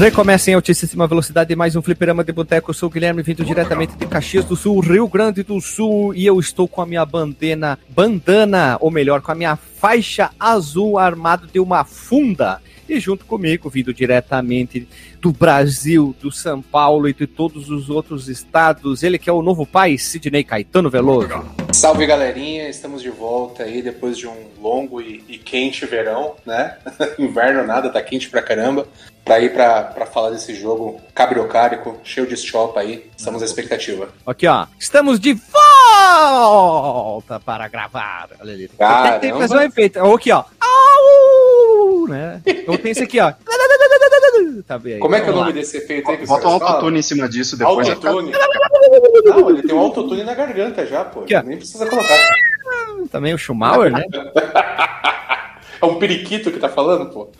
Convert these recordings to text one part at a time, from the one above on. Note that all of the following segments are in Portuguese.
Recomeça em altíssima velocidade mais um fliperama de boteco. Eu sou o Guilherme, vindo diretamente de Caxias do Sul, Rio Grande do Sul, e eu estou com a minha bandana, bandana, ou melhor, com a minha faixa azul armado de uma funda. E junto comigo, vindo diretamente do Brasil, do São Paulo e de todos os outros estados, ele que é o novo pai, Sidney Caetano Veloso. Salve galerinha, estamos de volta aí depois de um longo e, e quente verão, né? Inverno nada, tá quente pra caramba. Pra ir pra, pra falar desse jogo cabriocárico, cheio de chopa aí, estamos à expectativa. Aqui, ó, estamos de volta para gravar. Olha ali. Tem que fazer um efeito. Aqui, ó. Au! Né? Ou tem esse aqui, ó. Tá bem aí. Como é que é o nome desse efeito aí que Bota um autotune em cima disso depois. Autotune. Não, ele tem um autotune na garganta já, pô. Aqui. Nem precisa colocar. Também o Schumauer, né? É um periquito que tá falando, pô.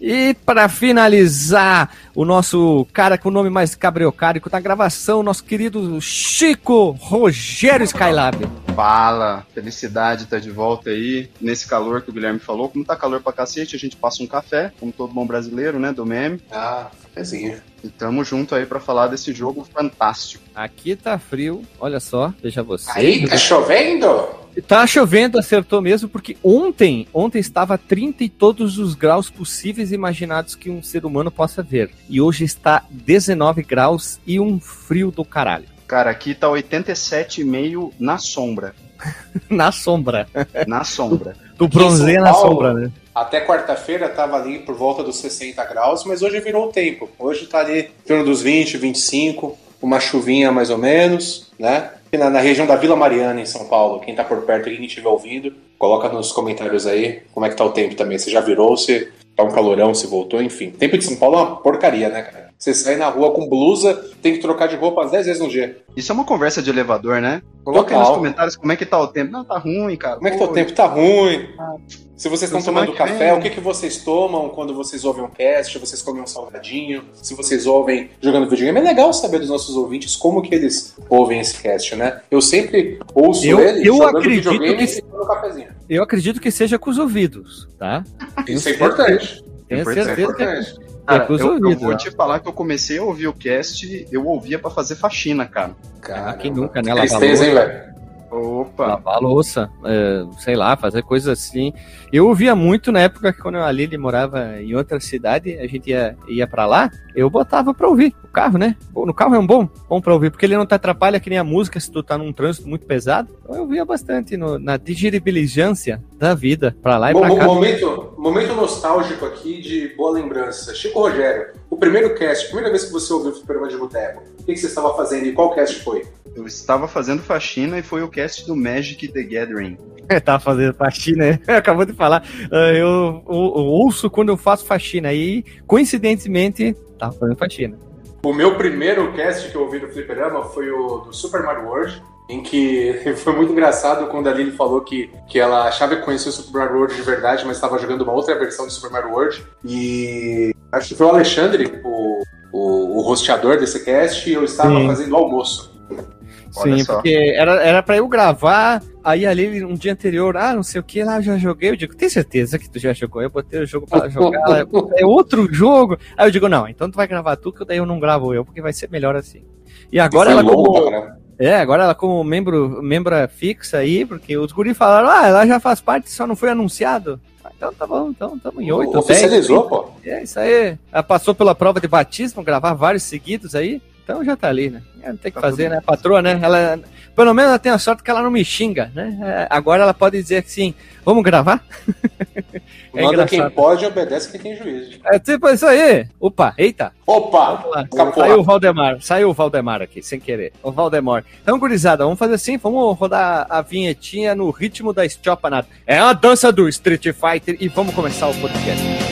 E para finalizar, o nosso cara com o nome mais cabriocárico da gravação, nosso querido Chico Rogério Skylab. Fala, felicidade tá de volta aí, nesse calor que o Guilherme falou. Como tá calor pra cacete, a gente passa um café, como todo bom brasileiro, né, do meme. Ah, cafezinho. E tamo junto aí pra falar desse jogo fantástico. Aqui tá frio, olha só, veja você. Aí, tá chovendo? Tá chovendo, acertou mesmo, porque ontem, ontem estava 30 e todos os graus possíveis e imaginados que um ser humano possa ver. E hoje está 19 graus e um frio do caralho. Cara, aqui tá 87,5 na sombra. Na sombra. Na sombra. Do bronzeia na Paulo, sombra, né? Até quarta-feira tava ali por volta dos 60 graus, mas hoje virou o tempo. Hoje tá ali em torno dos 20, 25, uma chuvinha mais ou menos, né? E na, na região da Vila Mariana, em São Paulo. Quem tá por perto e quem estiver ouvindo, coloca nos comentários aí como é que tá o tempo também. Se já virou, se tá um calorão, se voltou, enfim. O tempo de São Paulo é uma porcaria, né, cara? Você sai na rua com blusa, tem que trocar de roupa 10 vezes no dia. Isso é uma conversa de elevador, né? Coloca aí Total. nos comentários como é que tá o tempo. Não, tá ruim, cara. Como é que tá o tempo? Tá ruim. Se vocês estão tomando que café, vem. o que, que vocês tomam quando vocês ouvem um cast? Vocês comem um salgadinho? Se vocês ouvem jogando videogame, é legal saber dos nossos ouvintes como que eles ouvem esse cast, né? Eu sempre ouço Eu- ele eu jogando acredito videogame que- e tomando cafezinho. Eu acredito que seja com os ouvidos, tá? Isso é importante. Tenho é certeza que é, importante. é Cara, eu, eu vou te falar que eu comecei a ouvir o cast, eu ouvia pra fazer faxina, cara. Cara, quem nunca, né? Tristeza, hein, velho? Opa! Lavar a louça, é, sei lá, fazer coisas assim. Eu ouvia muito na época que quando a Lili morava em outra cidade, a gente ia, ia para lá, eu botava pra ouvir o carro, né? No carro é um bom, bom pra ouvir, porque ele não te atrapalha que nem a música se tu tá num trânsito muito pesado. Então eu ouvia bastante no- na digeribilizância da vida, pra lá e pra cá. momento, momento nostálgico aqui de boa lembrança. Chico Rogério, o primeiro cast, a primeira vez que você ouviu o Fliperama de Boteco, o que, que você estava fazendo e qual cast foi? Eu estava fazendo faxina e foi o cast do Magic the Gathering. tá fazendo faxina, né? acabou de falar. Ah, Eu, eu- eu ouço quando eu faço faxina e, coincidentemente, tava fazendo faxina. O meu primeiro cast que eu ouvi do Fliperama foi o do Super Mario World, em que foi muito engraçado quando a Lily falou que, que ela achava que conhecia o Super Mario World de verdade, mas estava jogando uma outra versão do Super Mario World. E acho que foi o Alexandre, o, o, o hosteador desse cast, e eu estava Sim. fazendo almoço. Olha Sim, só. porque era, era pra eu gravar, aí ali um dia anterior, ah, não sei o que, lá eu já joguei. Eu digo, tem certeza que tu já jogou? Eu botei o jogo pra jogar, é outro jogo. Aí eu digo, não, então tu vai gravar tu, que daí eu não gravo eu, porque vai ser melhor assim. E agora Foi ela longo como, caramba. é, agora ela como membro, membra fixa aí, porque os guris falaram, ah, ela já faz parte, só não foi anunciado. Ah, Então tá bom, então tamo em oito. Oficializou, dez, pô. É isso aí. Ela passou pela prova de batismo, gravar vários seguidos aí. Então já tá ali, né? É, Não tem que Tá fazer, né? A patroa, né? Ela, pelo menos ela tem a sorte que ela não me xinga, né? É, Agora ela pode dizer assim, vamos gravar? É Manda quem engraçado. pode, obedece quem tem juízo. É tipo isso aí. Opa, eita. Opa! Saiu o Valdemar, saiu o Valdemar aqui, sem querer. O Valdemar. Então, gurizada, vamos fazer assim, vamos rodar a vinhetinha no ritmo da Estiopanada. É a dança do Street Fighter e vamos começar o podcast.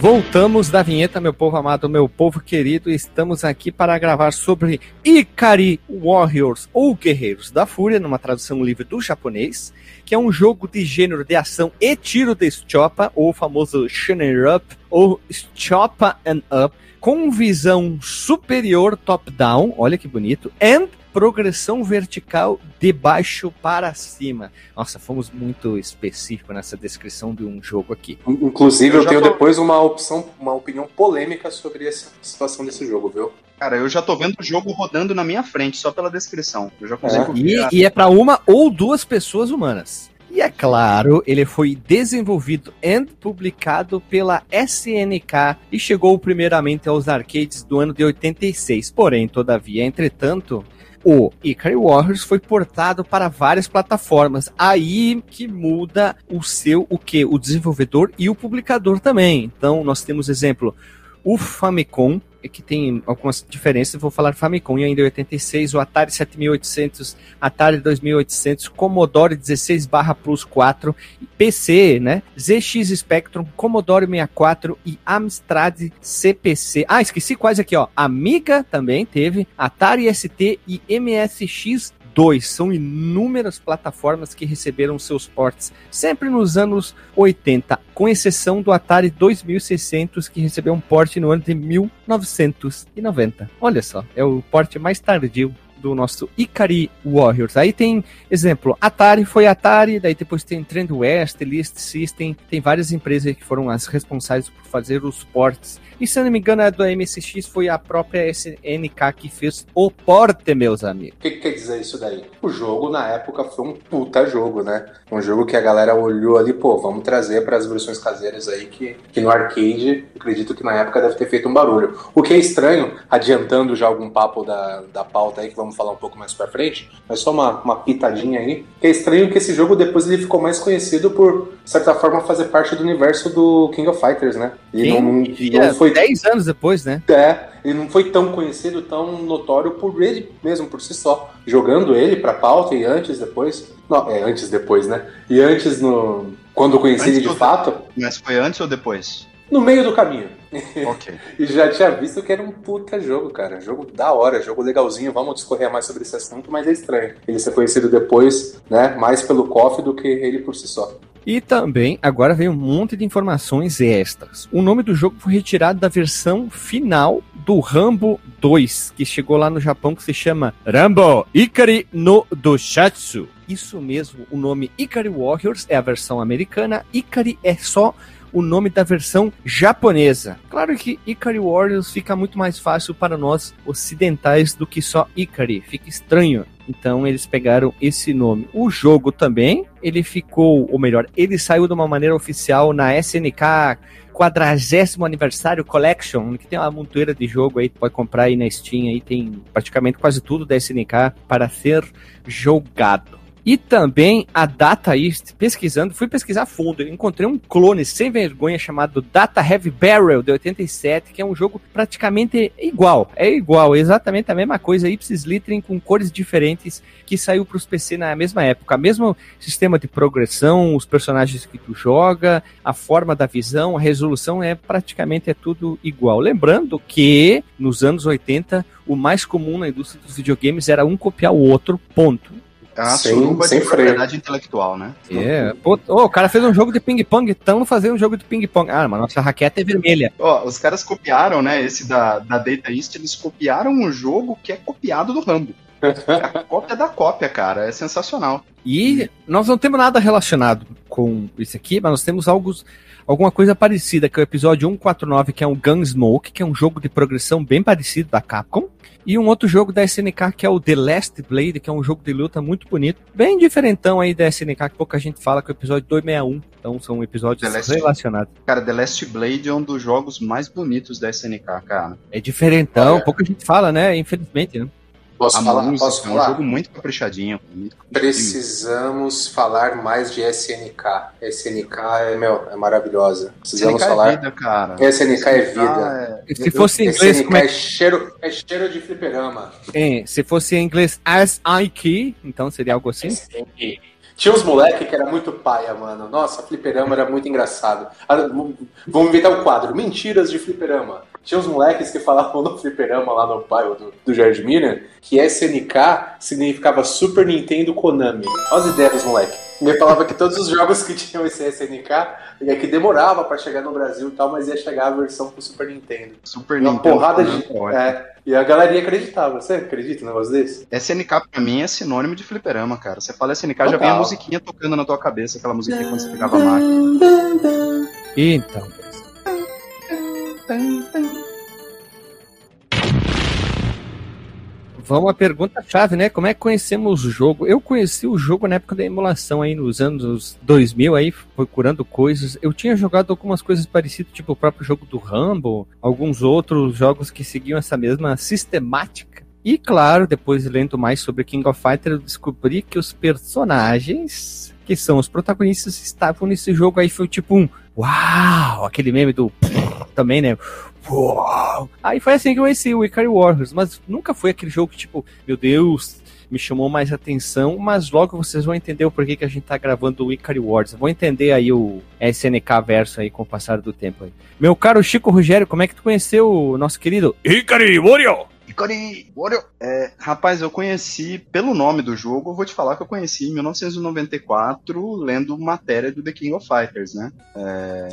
Voltamos da vinheta, meu povo amado, meu povo querido. Estamos aqui para gravar sobre Ikari Warriors, ou Guerreiros da Fúria, numa tradução livre do japonês, que é um jogo de gênero de ação e tiro de Chopa, ou o famoso Shooter Up, ou Chopa and Up, com visão superior top-down, olha que bonito, and progressão vertical de baixo para cima. Nossa, fomos muito específicos nessa descrição de um jogo aqui. Inclusive, eu, eu tenho tô... depois uma opção, uma opinião polêmica sobre essa situação desse jogo, viu? Cara, eu já tô vendo o jogo rodando na minha frente, só pela descrição. Eu já consigo é. E, e é para uma ou duas pessoas humanas. E é claro, ele foi desenvolvido e publicado pela SNK e chegou primeiramente aos arcades do ano de 86. Porém, todavia, entretanto, o Ikari Warriors foi portado para várias plataformas. Aí que muda o seu, o que? O desenvolvedor e o publicador também. Então, nós temos exemplo, o Famicom, que tem algumas diferenças, vou falar Famicom e ainda 86, o Atari 7800, Atari 2800, Commodore 16 barra Plus 4, PC, né? ZX Spectrum, Commodore 64 e Amstrad CPC. Ah, esqueci quase aqui, ó. Amiga também teve, Atari ST e MSX 2. São inúmeras plataformas que receberam seus portes sempre nos anos 80, com exceção do Atari 2600, que recebeu um porte no ano de 1990. Olha só, é o porte mais tardio do nosso Ikari Warriors. Aí tem exemplo, Atari foi Atari, daí depois tem Trend West, List System, tem várias empresas que foram as responsáveis por fazer os ports. E se eu não me engano, a do MSX foi a própria SNK que fez o porte, meus amigos. O que, que, quer dizer isso daí? O jogo na época foi um puta jogo, né? Um jogo que a galera olhou ali, pô, vamos trazer para as versões caseiras aí que, que no arcade, acredito que na época deve ter feito um barulho. O que é estranho, adiantando já algum papo da, da pauta aí que vamos vamos falar um pouco mais pra frente, mas só uma, uma pitadinha aí. Que é estranho que esse jogo depois ele ficou mais conhecido por, de certa forma, fazer parte do universo do King of Fighters, né? E não, não, não foi. 10 anos depois, né? É, ele não foi tão conhecido, tão notório por ele mesmo, por si só. Jogando ele pra pauta e antes, depois. Não, é antes, depois, né? E antes no. Quando eu conheci antes ele de fato. Mas foi antes ou depois? no meio do caminho. Ok. e já tinha visto que era um puta jogo, cara. Jogo da hora, jogo legalzinho. Vamos discorrer mais sobre esse assunto, mas é estranho. Ele ser conhecido depois, né? Mais pelo KOF do que ele por si só. E também, agora vem um monte de informações extras. O nome do jogo foi retirado da versão final do Rambo 2, que chegou lá no Japão, que se chama Rambo Ikari no Doshatsu. Isso mesmo, o nome Ikari Warriors é a versão americana, Ikari é só o nome da versão japonesa. Claro que Ikari Warriors fica muito mais fácil para nós ocidentais do que só Ikari, fica estranho. Então eles pegaram esse nome. O jogo também, ele ficou, ou melhor, ele saiu de uma maneira oficial na SNK 40 aniversário Collection, que tem uma montoeira de jogo aí, pode comprar aí na Steam, aí tem praticamente quase tudo da SNK para ser jogado. E também a Data East, pesquisando, fui pesquisar fundo, encontrei um clone sem vergonha chamado Data Heavy Barrel de 87, que é um jogo praticamente igual. É igual, exatamente a mesma coisa, Ipsis Littering com cores diferentes, que saiu para os PC na mesma época. Mesmo sistema de progressão, os personagens que tu joga, a forma da visão, a resolução é praticamente é tudo igual. Lembrando que nos anos 80 o mais comum na indústria dos videogames era um copiar o outro, ponto. É uma sem, suruba sem de propriedade intelectual, né? É. Yeah. oh, o cara fez um jogo de ping-pong, estamos fazendo um jogo de ping-pong. Ah, mas nossa raquete é vermelha. Ó, oh, os caras copiaram, né? Esse da, da Data East, eles copiaram um jogo que é copiado do Rambo. É a cópia da cópia, cara. É sensacional. E nós não temos nada relacionado com isso aqui, mas nós temos algo, alguma coisa parecida, que é o episódio 149, que é um Gunsmoke, que é um jogo de progressão bem parecido da Capcom. E um outro jogo da SNK que é o The Last Blade, que é um jogo de luta muito bonito. Bem diferentão aí da SNK, que pouca gente fala, que é o episódio 261. Então são episódios Last... relacionados. Cara, The Last Blade é um dos jogos mais bonitos da SNK, cara. É diferentão, Olha. pouca gente fala, né? Infelizmente, né? Posso a falar? Música, posso é um falar? jogo muito caprichadinho. Muito Precisamos falar mais de SNK. SNK é, meu, é maravilhosa. Precisamos SNK falar. É vida, cara. SNK é vida. É... Se fosse em inglês, SNK como é... é cheiro, é cheiro de fliperama. É, se fosse em inglês key, então seria algo assim? Tinha uns moleque que era muito paia, mano. Nossa, fliperama era muito engraçado. Ah, Vamos inventar um quadro. Mentiras de fliperama. Tinha uns moleques que falavam no fliperama lá no bairro do, do que SNK significava Super Nintendo Konami. Olha as ideias dos moleques. Me falava que todos os jogos que tinham esse SNK é que demorava pra chegar no Brasil e tal, mas ia chegar a versão pro Super Nintendo. Super Uma Nintendo. porrada né? de. É, e a galerinha acreditava. Você acredita num negócio desse? SNK pra mim é sinônimo de fliperama, cara. Você fala SNK, já Total. vem a musiquinha tocando na tua cabeça, aquela musiquinha quando você pegava a máquina. Então. Vamos à pergunta-chave, né? Como é que conhecemos o jogo? Eu conheci o jogo na época da emulação, aí nos anos 2000, aí procurando coisas. Eu tinha jogado algumas coisas parecidas, tipo o próprio jogo do Rumble, alguns outros jogos que seguiam essa mesma sistemática. E claro, depois lendo mais sobre King of Fighters, eu descobri que os personagens que são os protagonistas estavam nesse jogo aí. Foi tipo um uau, aquele meme do também, né? Aí foi assim que eu conheci o Ikari Warriors, mas nunca foi aquele jogo que, tipo, meu Deus, me chamou mais atenção, mas logo vocês vão entender o porquê que a gente tá gravando o Ikari Wars. Vão entender aí o SNK verso aí com o passar do tempo aí. Meu caro Chico Rogério, como é que tu conheceu o nosso querido Ikari Warrior? Ikari Warrior. É, rapaz, eu conheci, pelo nome do jogo, eu vou te falar que eu conheci em 1994, lendo matéria do The King of Fighters, né?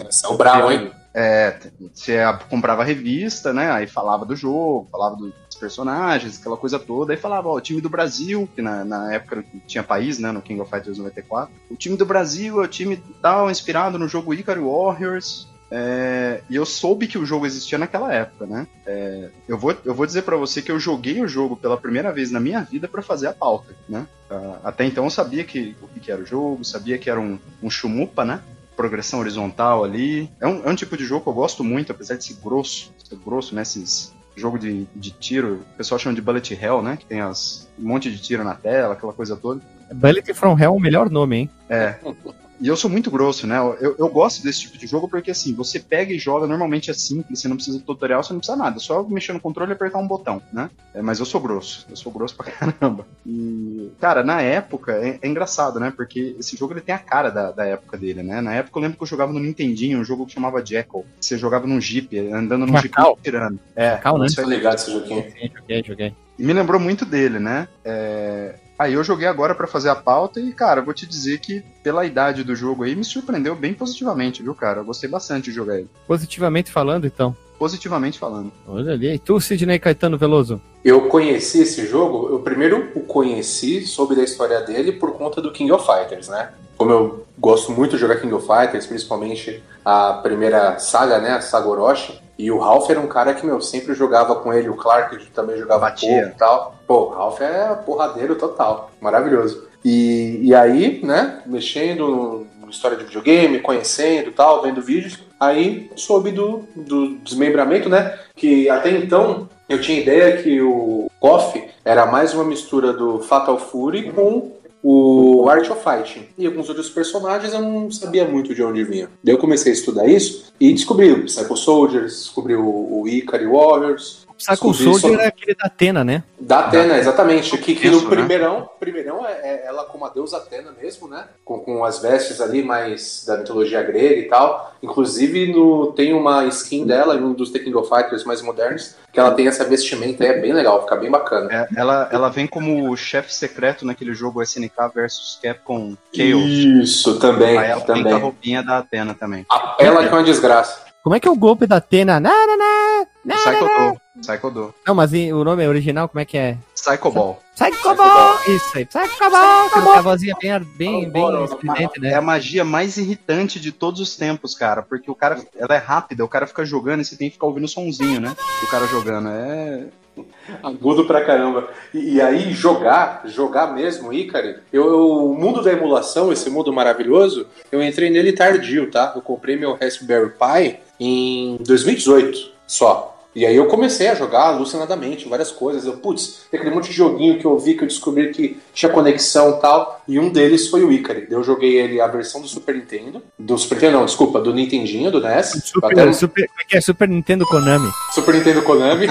São bravo, hein? É, você comprava a revista, né? Aí falava do jogo, falava dos personagens, aquela coisa toda. Aí falava, ó, o time do Brasil, que na, na época tinha país, né? No King of Fighters 94. O time do Brasil é o time tal, inspirado no jogo Ikari Warriors. É, e eu soube que o jogo existia naquela época, né? É, eu, vou, eu vou dizer para você que eu joguei o jogo pela primeira vez na minha vida para fazer a pauta, né? Uh, até então eu sabia que, o que era o jogo, sabia que era um, um chumupa, né? Progressão horizontal ali. É um, é um tipo de jogo que eu gosto muito, apesar de ser grosso, ser grosso, né? Esses jogo de, de tiro, o pessoal chama de bullet hell, né? Que tem as, um monte de tiro na tela, aquela coisa toda. Bullet from Hell é o melhor nome, hein? É. E eu sou muito grosso, né? Eu, eu gosto desse tipo de jogo porque, assim, você pega e joga, normalmente é simples, você não precisa de tutorial, você não precisa nada, é só mexer no controle e apertar um botão, né? É, mas eu sou grosso, eu sou grosso pra caramba. E, cara, na época, é, é engraçado, né? Porque esse jogo ele tem a cara da, da época dele, né? Na época eu lembro que eu jogava no Nintendinho, um jogo que chamava Jackal. Você jogava num Jeep, andando num Jeep tirando. É, Macau, né? isso aí. ligado esse joguinho. Joguei, joguei. E me lembrou muito dele, né? É... Aí eu joguei agora pra fazer a pauta e, cara, eu vou te dizer que pela idade do jogo aí me surpreendeu bem positivamente, viu, cara? Eu gostei bastante de jogar ele. Positivamente falando, então. Positivamente falando. Olha ali. E tu, Sidney Caetano Veloso? Eu conheci esse jogo, eu primeiro o conheci, soube da história dele por conta do King of Fighters, né? Como eu gosto muito de jogar King of Fighters, principalmente a primeira saga, né? A saga Orochi. E o Ralph era um cara que, meu, sempre jogava com ele, o Clark também jogava Batia. pouco e tal. Pô, o Ralph é porradeiro total, maravilhoso. E, e aí, né, mexendo no, história de videogame, conhecendo e tal, vendo vídeos, aí soube do, do desmembramento, né, que até então eu tinha ideia que o KOF era mais uma mistura do Fatal Fury com o Art of Fighting. E alguns outros personagens eu não sabia muito de onde vinha. Daí eu comecei a estudar isso e descobri o Psycho Soldiers, descobri o, o Ikari Warriors. Psycho Soldier sobre- é aquele da Atena, né? Da Atena, exatamente. Que, que Isso, no né? primeirão, primeirão é, é ela como a deusa Atena mesmo, né? Com, com as vestes ali mais da mitologia grega e tal. Inclusive no, tem uma skin dela em um dos The King of Fighters mais modernos, que ela tem essa vestimenta aí, é bem legal, fica bem bacana. É, ela, ela vem como chefe secreto naquele jogo SNK vs Capcom Chaos. Isso, também, Aí ela tem com a também. roupinha da Atena também. A- Ela que é uma desgraça. Como é que é o golpe da Atena? Na, na, na, na, Psycho Do. Psycho Do. Não, mas e o nome original, como é que é? Psycho Ball. Psycho Ball! Isso aí, Psycho Ball! Tem uma vozinha bem, bem, bem estridente, É né? a magia mais irritante de todos os tempos, cara. Porque o cara, ela é rápida, o cara fica jogando e você tem que ficar ouvindo o sonzinho, né? O cara jogando. É. Agudo pra caramba. E, e aí, jogar, jogar mesmo, Icari, eu, eu- o mundo da emulação, esse mundo maravilhoso, eu entrei nele tardio, tá? Eu comprei meu Raspberry Pi em 2018 só. E aí eu comecei a jogar alucinadamente, várias coisas. Eu, putz, tem aquele monte de joguinho que eu vi que eu descobri que tinha conexão e tal. E um deles foi o Icari. Eu joguei ele, a versão do Super Nintendo. Do Super Nintendo, não, desculpa, do Nintendinho, do NES. Super, Até- super, é que é? Super Nintendo Konami. Super Nintendo Konami.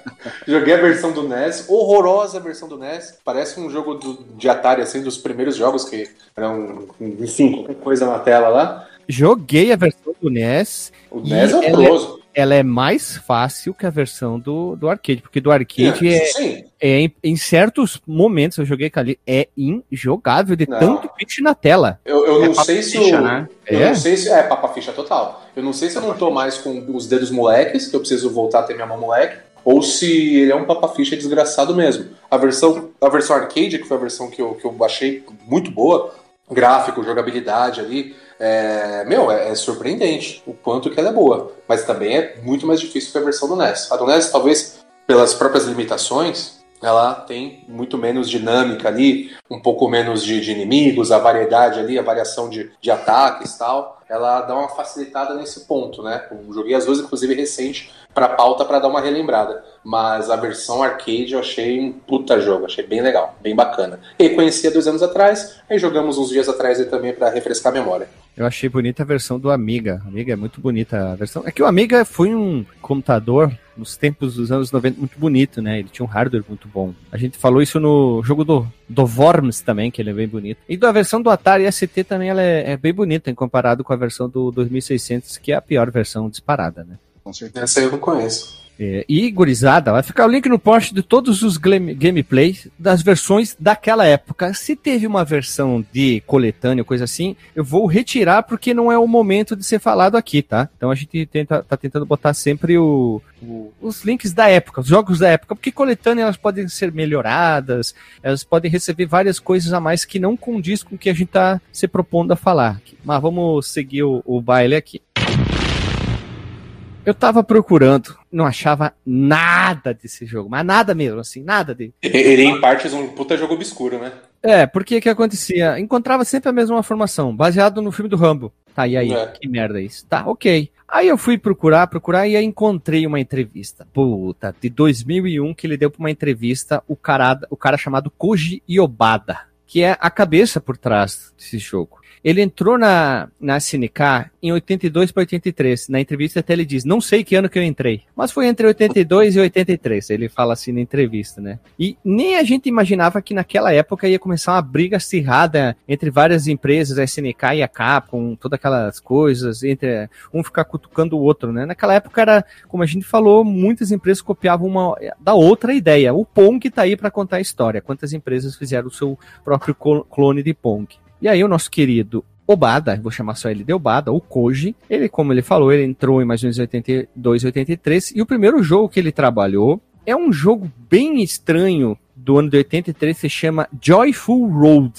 Joguei a versão do NES, horrorosa a versão do NES. Parece um jogo do- de Atari, assim, dos primeiros jogos que eram, enfim, qualquer coisa na tela lá. Joguei a versão do NES. O NES é é- horroroso. Ela é mais fácil que a versão do, do arcade, porque do arcade é, Sim, é em, em certos momentos eu joguei com ali, é injogável de Não. tanto pitch na tela. eu, eu É não sei se ficha, o... né? Eu É? não sei se... É, papa ficha total. Eu não sei se eu não tô mais com os dedos moleques, que eu preciso voltar a ter minha mão moleque, ou se ele é um papa ficha desgraçado mesmo. A versão, a versão arcade, que foi a versão que eu, que eu achei muito boa, gráfico, jogabilidade ali, é, meu, é, é surpreendente o quanto que ela é boa. Mas também é muito mais difícil que a versão do NES. A do NES, talvez, pelas próprias limitações, ela tem muito menos dinâmica ali, um pouco menos de, de inimigos, a variedade ali, a variação de, de ataques e tal. Ela dá uma facilitada nesse ponto, né? Eu joguei as duas, inclusive, recente, pra pauta para dar uma relembrada. Mas a versão arcade eu achei um puta jogo, achei bem legal, bem bacana. E conhecia dois anos atrás, aí jogamos uns dias atrás aí também para refrescar a memória. Eu achei bonita a versão do Amiga. Amiga é muito bonita a versão. É que o Amiga foi um computador nos tempos dos anos 90 muito bonito, né? Ele tinha um hardware muito bom. A gente falou isso no jogo do, do Worms também, que ele é bem bonito. E da versão do Atari ST também ela é, é bem bonita, em comparado com a versão do 2600, que é a pior versão disparada, né? Com certeza. Eu não conheço. É, e, gurizada, vai ficar o link no post de todos os game- gameplays das versões daquela época. Se teve uma versão de coletânea, coisa assim, eu vou retirar porque não é o momento de ser falado aqui, tá? Então a gente tenta, tá tentando botar sempre o, o- os links da época, os jogos da época, porque coletânea elas podem ser melhoradas, elas podem receber várias coisas a mais que não condiz com o que a gente tá se propondo a falar. Mas vamos seguir o, o baile aqui. Eu tava procurando, não achava nada desse jogo, mas nada mesmo, assim, nada de. Ele, em partes, um puta jogo obscuro, né? É, porque que acontecia? Encontrava sempre a mesma formação, baseado no filme do Rambo. Tá, e aí? É. Que merda é isso? Tá, ok. Aí eu fui procurar, procurar, e aí encontrei uma entrevista. Puta, de 2001, que ele deu pra uma entrevista o cara, o cara chamado Koji Iobada, que é a cabeça por trás desse jogo. Ele entrou na, na SNK em 82 para 83. Na entrevista até ele diz, não sei que ano que eu entrei, mas foi entre 82 e 83. Ele fala assim na entrevista, né? E nem a gente imaginava que naquela época ia começar uma briga acirrada entre várias empresas, a SNK e a Capcom, todas aquelas coisas, entre um ficar cutucando o outro, né? Naquela época era, como a gente falou, muitas empresas copiavam uma da outra ideia. O Pong tá aí para contar a história. Quantas empresas fizeram o seu próprio clo- clone de Pong? E aí o nosso querido Obada, vou chamar só ele de Obada, o Koji, ele, como ele falou, ele entrou em mais ou menos 82, 83, e o primeiro jogo que ele trabalhou é um jogo bem estranho do ano de 83, se chama Joyful Road.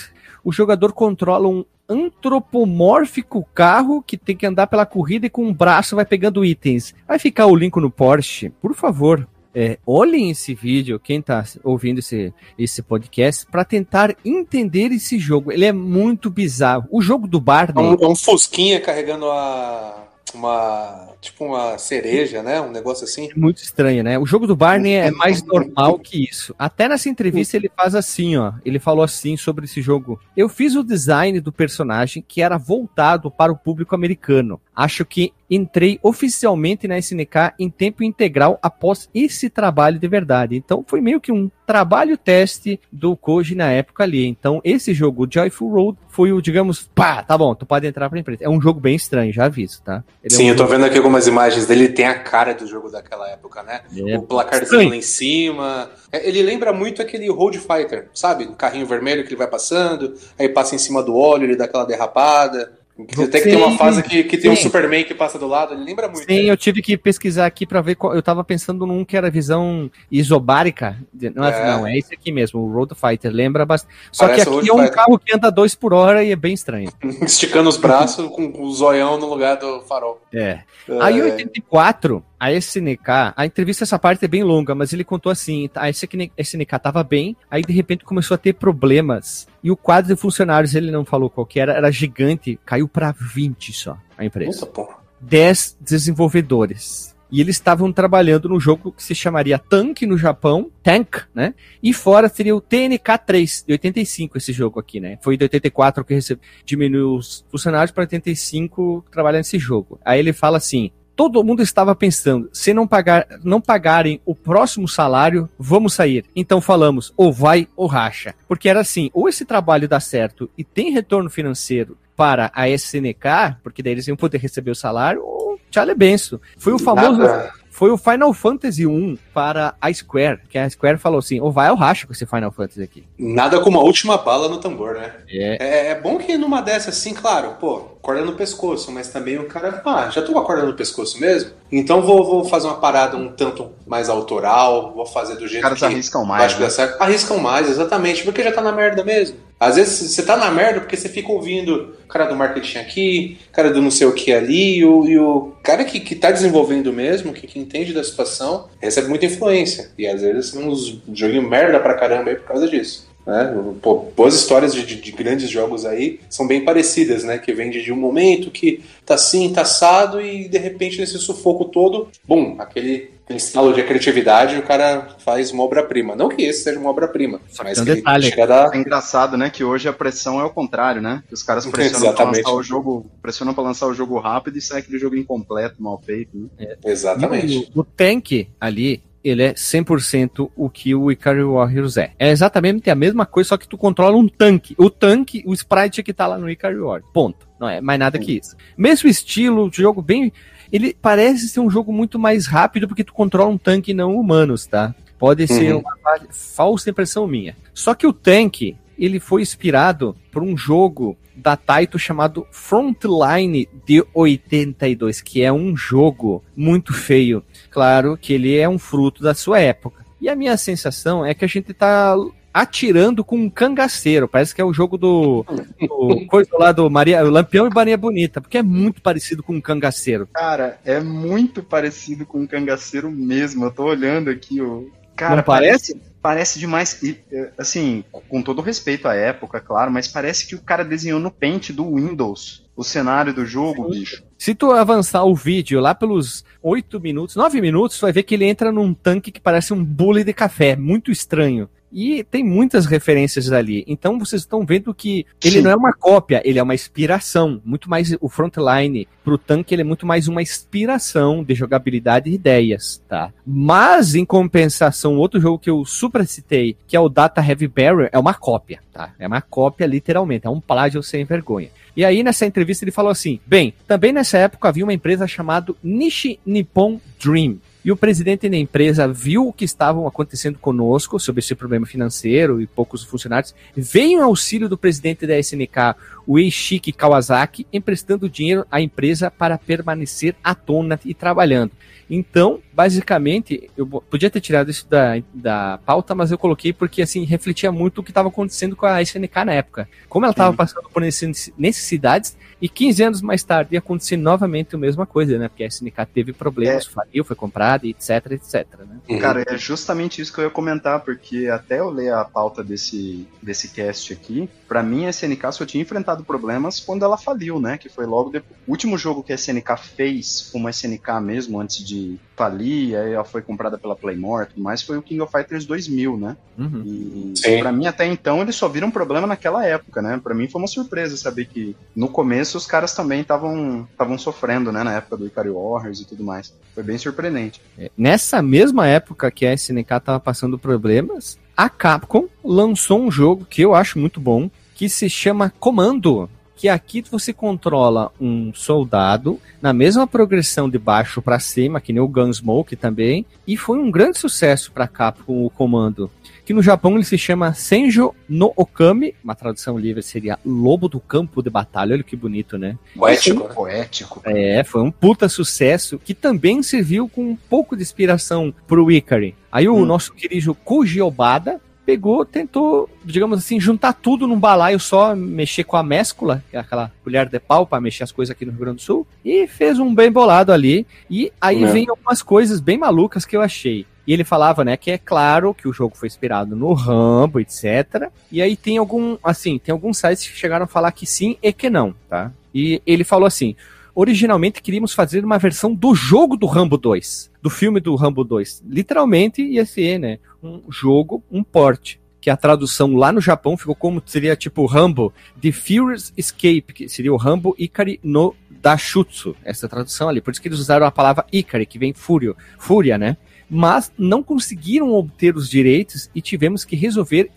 O jogador controla um antropomórfico carro que tem que andar pela corrida e com um braço vai pegando itens. Vai ficar o link no Porsche, por favor. É, olhem esse vídeo, quem tá ouvindo esse, esse podcast, para tentar entender esse jogo. Ele é muito bizarro. O jogo do É Barney. um, é um Fusquinha carregando a, uma. Tipo uma cereja, né? Um negócio assim. Muito estranho, né? O jogo do Barney é mais normal que isso. Até nessa entrevista ele faz assim, ó. Ele falou assim sobre esse jogo. Eu fiz o design do personagem que era voltado para o público americano. Acho que entrei oficialmente na SNK em tempo integral após esse trabalho de verdade. Então foi meio que um trabalho teste do Koji na época ali. Então esse jogo, o Joyful Road, foi o, digamos, pá, tá bom, tu pode entrar pra empresa. É um jogo bem estranho, já aviso, tá? Ele é Sim, um eu tô vendo aqui algumas imagens dele, ele tem a cara do jogo daquela época, né? É o placarzinho estranho. lá em cima. É, Ele lembra muito aquele Road Fighter, sabe? O carrinho vermelho que ele vai passando, aí passa em cima do óleo, ele dá aquela derrapada. Até que tem uma fase que, que tem sim. um Superman que passa do lado, ele lembra muito. Sim, né? eu tive que pesquisar aqui para ver qual. Eu tava pensando num que era visão isobárica. Não é, não, é esse aqui mesmo, o Road Fighter. Lembra bastante. Só Parece que aqui é um Fighter. carro que anda dois por hora e é bem estranho. Esticando os braços com o zoião no lugar do farol. É. Aí, em 84, a SNK, a entrevista, essa parte é bem longa, mas ele contou assim: a SNK tava bem, aí de repente começou a ter problemas. E o quadro de funcionários, ele não falou qual que era, era gigante, caiu para 20 só a empresa. Puta porra. 10 desenvolvedores. E eles estavam trabalhando no jogo que se chamaria Tank no Japão, Tank, né? E fora seria o TNK 3, de 85 esse jogo aqui, né? Foi de 84 que recebe, diminuiu os funcionários para 85 trabalhando nesse jogo. Aí ele fala assim: todo mundo estava pensando, se não, pagar, não pagarem o próximo salário, vamos sair. Então falamos, ou vai ou racha. Porque era assim, ou esse trabalho dá certo e tem retorno financeiro para a SNK, porque daí eles iam poder receber o salário, ou tchau é benção. Foi o famoso... Nada foi o Final Fantasy 1 para a Square, que a Square falou assim, ou vai ao racha com esse Final Fantasy aqui. Nada como a última bala no tambor, né? É. é, é bom que numa dessas, assim, claro, pô, corda no pescoço, mas também o cara, ah, já tô com a corda no pescoço mesmo, então vou, vou fazer uma parada um tanto mais autoral, vou fazer do jeito Os caras que arriscam mais, né? Arriscam mais, exatamente, porque já tá na merda mesmo. Às vezes você tá na merda porque você fica ouvindo o cara do marketing aqui, o cara do não sei o que ali, e o, e o cara que, que tá desenvolvendo mesmo, que, que entende da situação, recebe muita influência. E às vezes uns joguinhos merda pra caramba aí por causa disso. Né? Pô, boas histórias de, de, de, grandes jogos aí são bem parecidas, né? Que vem de um momento que tá assim, tá assado e de repente nesse sufoco todo, bum, aquele instalo de criatividade e o cara faz uma obra-prima. Não que esse seja uma obra-prima, mas um que detalhe. Da... É engraçado, né? Que hoje a pressão é o contrário, né? Os caras pressionam para lançar o jogo, pressionam para lançar o jogo rápido e sai aquele jogo incompleto, mal feito. Né? É. Exatamente. O, o tank ali, ele é 100% o que o Ikari Warriors é. É exatamente a mesma coisa, só que tu controla um tanque. O tanque, o sprite que tá lá no Ikari Warriors. Ponto. Não é mais nada que isso. Mesmo estilo, jogo bem. Ele parece ser um jogo muito mais rápido porque tu controla um tanque não humanos, tá? Pode ser uhum. uma falsa impressão minha. Só que o tanque, ele foi inspirado por um jogo da Taito chamado Frontline de 82, que é um jogo muito feio. Claro que ele é um fruto da sua época. E a minha sensação é que a gente tá atirando com um cangaceiro. Parece que é o jogo do, do coisa lá do Maria, Lampião e Maria Bonita, porque é muito parecido com um cangaceiro. Cara, é muito parecido com um cangaceiro mesmo. Eu tô olhando aqui o Cara, Não parece? parece? Parece demais. E, é, assim, com todo respeito à época, claro, mas parece que o cara desenhou no pente do Windows o cenário do jogo, Sim. bicho. Se tu avançar o vídeo lá pelos 8 minutos, 9 minutos, tu vai ver que ele entra num tanque que parece um bule de café, muito estranho. E tem muitas referências ali. Então vocês estão vendo que ele Sim. não é uma cópia, ele é uma inspiração. Muito mais o frontline pro tanque, ele é muito mais uma inspiração de jogabilidade e ideias, tá? Mas em compensação, outro jogo que eu super citei, que é o Data Heavy Barrier, é uma cópia, tá? É uma cópia literalmente, é um plágio sem vergonha. E aí nessa entrevista ele falou assim: "Bem, também nessa época havia uma empresa chamada Nishi Nippon Dream, e o presidente da empresa viu o que estavam acontecendo conosco sobre esse problema financeiro e poucos funcionários, veio em auxílio do presidente da SNK, o Eishiki Kawasaki, emprestando dinheiro à empresa para permanecer à tona e trabalhando. Então, basicamente, eu podia ter tirado isso da, da pauta, mas eu coloquei porque, assim, refletia muito o que estava acontecendo com a SNK na época. Como ela estava passando por necessidades, e 15 anos mais tarde ia acontecer novamente a mesma coisa, né? Porque a SNK teve problemas, é. faliu, foi comprada, etc, etc, né? Uhum. Cara, é justamente isso que eu ia comentar, porque até eu ler a pauta desse, desse cast aqui, para mim a SNK só tinha enfrentado problemas quando ela faliu, né? Que foi logo depois. O último jogo que a SNK fez como SNK mesmo, antes de falir, aí ela foi comprada pela Playmore e tudo mais, foi o King of Fighters 2000, né? Uhum. E Sim. pra mim até então eles só viram problema naquela época, né? Pra mim foi uma surpresa saber que no começo os caras também estavam estavam sofrendo, né, na época do Ikari Warriors e tudo mais. Foi bem surpreendente. É, nessa mesma época que a SNK estava passando problemas, a Capcom lançou um jogo que eu acho muito bom, que se chama Comando. que aqui você controla um soldado na mesma progressão de baixo para cima, que nem o Gunsmoke também, e foi um grande sucesso para Capcom o comando. Que no Japão ele se chama Senjo no Okami, uma tradução livre seria Lobo do Campo de Batalha. Olha que bonito, né? Poético, né? Poético. É, foi um puta sucesso que também serviu com um pouco de inspiração pro Ikari. Aí o hum. nosso querido Koji Obada pegou, tentou, digamos assim, juntar tudo num balaio só, mexer com a mescula, que é aquela colher de pau para mexer as coisas aqui no Rio Grande do Sul, e fez um bem bolado ali. E aí é. vem algumas coisas bem malucas que eu achei. E ele falava, né, que é claro que o jogo foi inspirado no Rambo, etc. E aí tem algum, assim, tem alguns sites que chegaram a falar que sim e que não, tá? E ele falou assim: originalmente queríamos fazer uma versão do jogo do Rambo 2, do filme do Rambo 2. Literalmente ia ser, né, um jogo, um porte. Que a tradução lá no Japão ficou como seria tipo Rambo The Furious Escape, que seria o Rambo Ikari no Dashutsu, essa tradução ali. Por isso que eles usaram a palavra Ikari, que vem fúrio, fúria, né? Mas não conseguiram obter os direitos e tivemos que resolver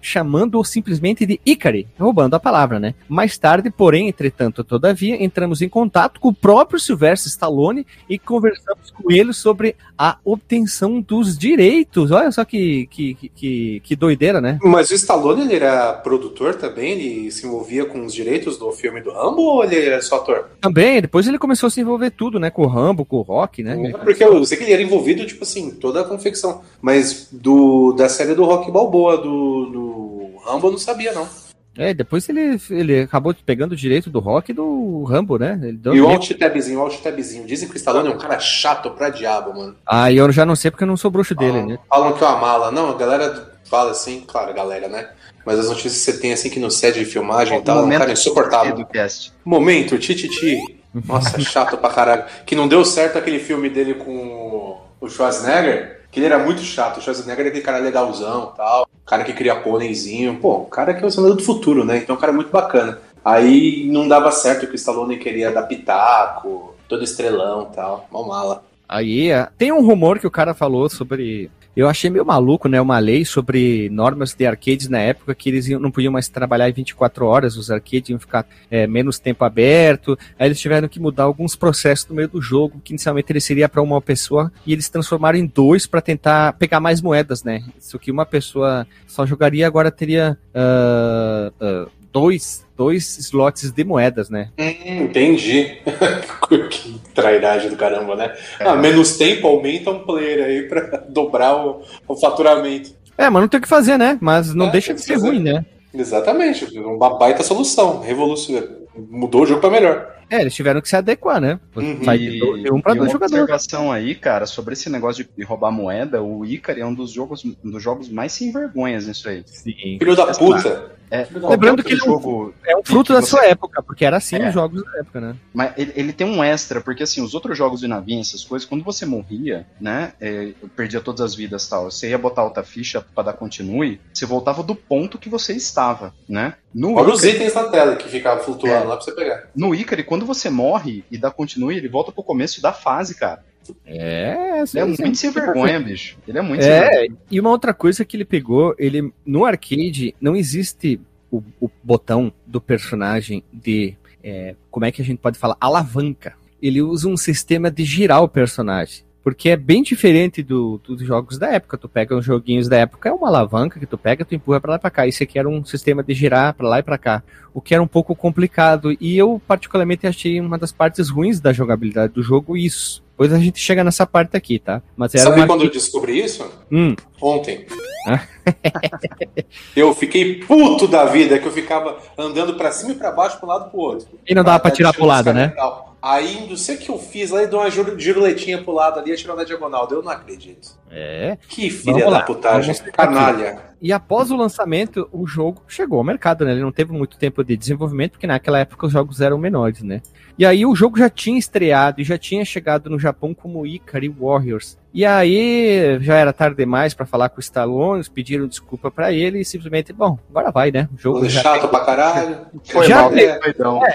chamando-o simplesmente de Ikari, roubando a palavra, né? Mais tarde, porém, entretanto, todavia, entramos em contato com o próprio Sylvester Stallone e conversamos com ele sobre a obtenção dos direitos. Olha só que, que, que, que doideira, né? Mas o Stallone, ele era produtor também? Ele se envolvia com os direitos do filme do Rambo ou ele era só ator? Também, depois ele começou a se envolver tudo, né? Com o Rambo, com o Rock, né? É porque eu sei que ele era envolvido, tipo assim, toda a confecção. Mas do, da série do Rock Balboa, do, do Rambo, eu não sabia, não. É, depois ele, ele acabou pegando o direito do rock do Rambo, né? e o alt-tabzinho, o alt-tabzinho. Dizem que o Stallone é um cara chato pra diabo, mano. Ah, e eu já não sei porque eu não sou bruxo dele, né? Falam que é uma mala. Não, a galera fala assim, claro, galera, né? Mas as notícias que você tem assim que no set de filmagem e tal, é um cara insuportável. Do cast. Momento, tititi. Nossa, chato pra caralho. Que não deu certo aquele filme dele com o Schwarzenegger que ele era muito chato. O Schwarzenegger é aquele cara legalzão tal. Cara que cria pôneizinho. Pô, o cara que é o senador do futuro, né? Então o cara é muito bacana. Aí não dava certo que o Stallone queria dar pitaco, todo estrelão tal. Mal mala. Aí, é, tem um rumor que o cara falou sobre eu achei meio maluco, né? Uma lei sobre normas de arcades na época que eles não podiam mais trabalhar em 24 horas, os arcades iam ficar é, menos tempo aberto. Aí eles tiveram que mudar alguns processos no meio do jogo, que inicialmente ele seria para uma pessoa, e eles transformaram em dois para tentar pegar mais moedas, né? Isso que uma pessoa só jogaria, agora teria uh, uh, dois, dois slots de moedas, né? Hum, entendi. que trairagem do caramba, né? É. Ah, menos tempo aumenta um player aí pra dobrar o, o faturamento. É, mas não tem o que fazer, né? Mas não é, deixa de ser fazer. ruim, né? Exatamente, uma baita solução, revolucionária. Mudou o jogo para melhor. É, eles tiveram que se adequar, né? Uhum. Sai de um para dois jogadores. observação aí, cara, sobre esse negócio de roubar moeda, o Icari é um dos jogos, um dos jogos mais sem vergonhas nisso aí. Sim. Filho da puta. É, Lembrando que ele jogo é um fruto da você... sua época, porque era assim é. os jogos da época, né? Mas ele, ele, tem um extra, porque assim, os outros jogos de navinha, essas coisas, quando você morria, né? É, perdia todas as vidas tal, você ia botar outra ficha para dar continue, você voltava do ponto que você estava, né? No Olha Icari, os itens na tela que ficavam flutuando é, lá pra você pegar. No Icari, quando você morre e dá continue, ele volta pro começo da fase, cara. É, ele é muito sem vergonha, bicho. Ele é muito é, E uma outra coisa que ele pegou, ele no arcade não existe o, o botão do personagem de é, como é que a gente pode falar alavanca. Ele usa um sistema de girar o personagem. Porque é bem diferente do, dos jogos da época. Tu pega os joguinhos da época, é uma alavanca que tu pega, tu empurra para lá e pra cá. Esse aqui era um sistema de girar para lá e para cá. O que era um pouco complicado. E eu, particularmente, achei uma das partes ruins da jogabilidade do jogo isso. Depois a gente chega nessa parte aqui, tá? Mas Sabe uma... quando eu descobri isso? Hum. Ontem. eu fiquei puto da vida, que eu ficava andando para cima e para baixo, para um lado e pro outro. E não dava pra tirar pro lado, né? Aí, não sei o que eu fiz, lá e deu uma giruletinha pro lado ali, atirou na diagonal. Eu não acredito. É. Que filha da putagem, canalha. E após o lançamento, o jogo chegou ao mercado, né? Ele não teve muito tempo de desenvolvimento, porque naquela época os jogos eram menores, né? E aí o jogo já tinha estreado e já tinha chegado no Japão como Ikari Warriors. E aí já era tarde demais para falar com o Stallone, pediram desculpa para ele e simplesmente, bom, agora vai, né? O jogo já chato pra caralho. Foi já, mal, pe... é,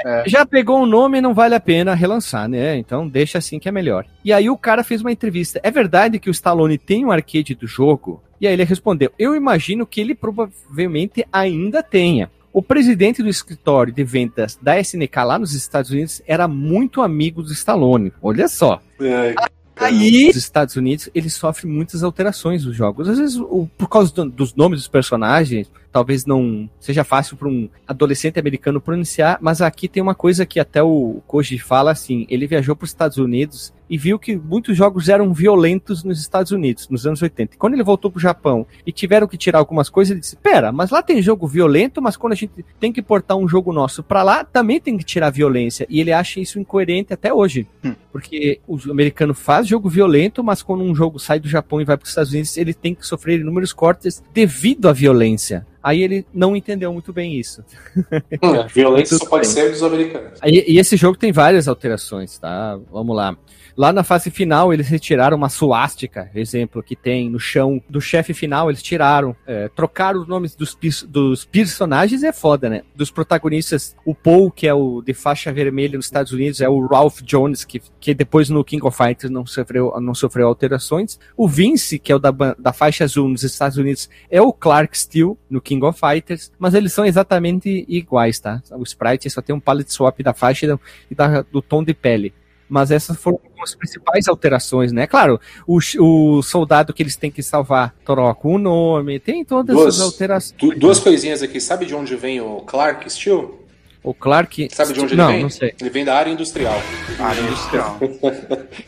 é. já pegou o nome, não vale a pena relançar, né? Então deixa assim que é melhor. E aí o cara fez uma entrevista. É verdade que o Stallone tem um arcade do jogo? E aí ele respondeu: Eu imagino que ele provavelmente ainda tenha. O presidente do escritório de vendas da SNK lá nos Estados Unidos era muito amigo do Stallone. Olha só. É, Aí, nos Estados Unidos, ele sofre muitas alterações dos jogos. Às vezes, o- por causa do- dos nomes dos personagens, talvez não seja fácil para um adolescente americano pronunciar, mas aqui tem uma coisa que até o Koji fala assim: ele viajou para os Estados Unidos e viu que muitos jogos eram violentos nos Estados Unidos, nos anos 80. E quando ele voltou pro Japão e tiveram que tirar algumas coisas, ele disse: Pera, mas lá tem jogo violento, mas quando a gente tem que portar um jogo nosso pra lá, também tem que tirar a violência. E ele acha isso incoerente até hoje. Porque o americano faz jogo violento, mas quando um jogo sai do Japão e vai para os Estados Unidos, ele tem que sofrer inúmeros cortes devido à violência. Aí ele não entendeu muito bem isso. Hum, violência só pode bem. ser dos americanos. Aí- e esse jogo tem várias alterações, tá? Vamos lá. Lá na fase final, eles retiraram uma suástica, exemplo, que tem no chão do chefe final, eles tiraram. É, trocaram os nomes dos, dos personagens é foda, né? Dos protagonistas, o Paul, que é o de faixa vermelha nos Estados Unidos, é o Ralph Jones, que, que depois no King of Fighters não sofreu, não sofreu alterações. O Vince, que é o da, da faixa azul nos Estados Unidos, é o Clark Steel no King of Fighters, mas eles são exatamente iguais, tá? O sprite só tem um palette swap da faixa e da- do tom de pele. Mas essas foram as principais alterações, né? Claro, o, o soldado que eles têm que salvar troca o nome, tem todas Duas- essas alterações. Du- duas coisinhas aqui. Sabe de onde vem o Clark Steel? O Clark. Sabe de onde não, ele vem? Não, sei. Ele vem da área industrial. Área industrial.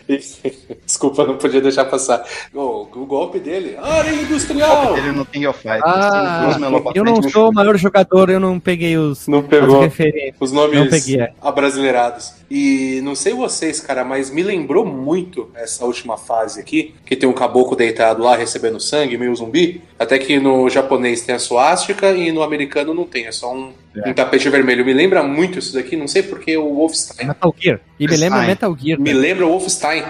Desculpa, não podia deixar passar. O, o golpe dele, área industrial! Ele no King of Fighters. Ah, tem duas melhor pra eu não no sou o maior jogador, eu não peguei os, Não pegou os nomes Não peguei, é. abrasileirados. E não sei vocês, cara, mas me lembrou muito essa última fase aqui, que tem um caboclo deitado lá recebendo sangue, meio zumbi. Até que no japonês tem a suástica e no americano não tem, é só um, um tapete vermelho. Me lembra muito isso daqui, não sei porque o Wolfenstein Metal Gear. E me lembra Stein. Metal Gear. Me lembra o Wolfenstein.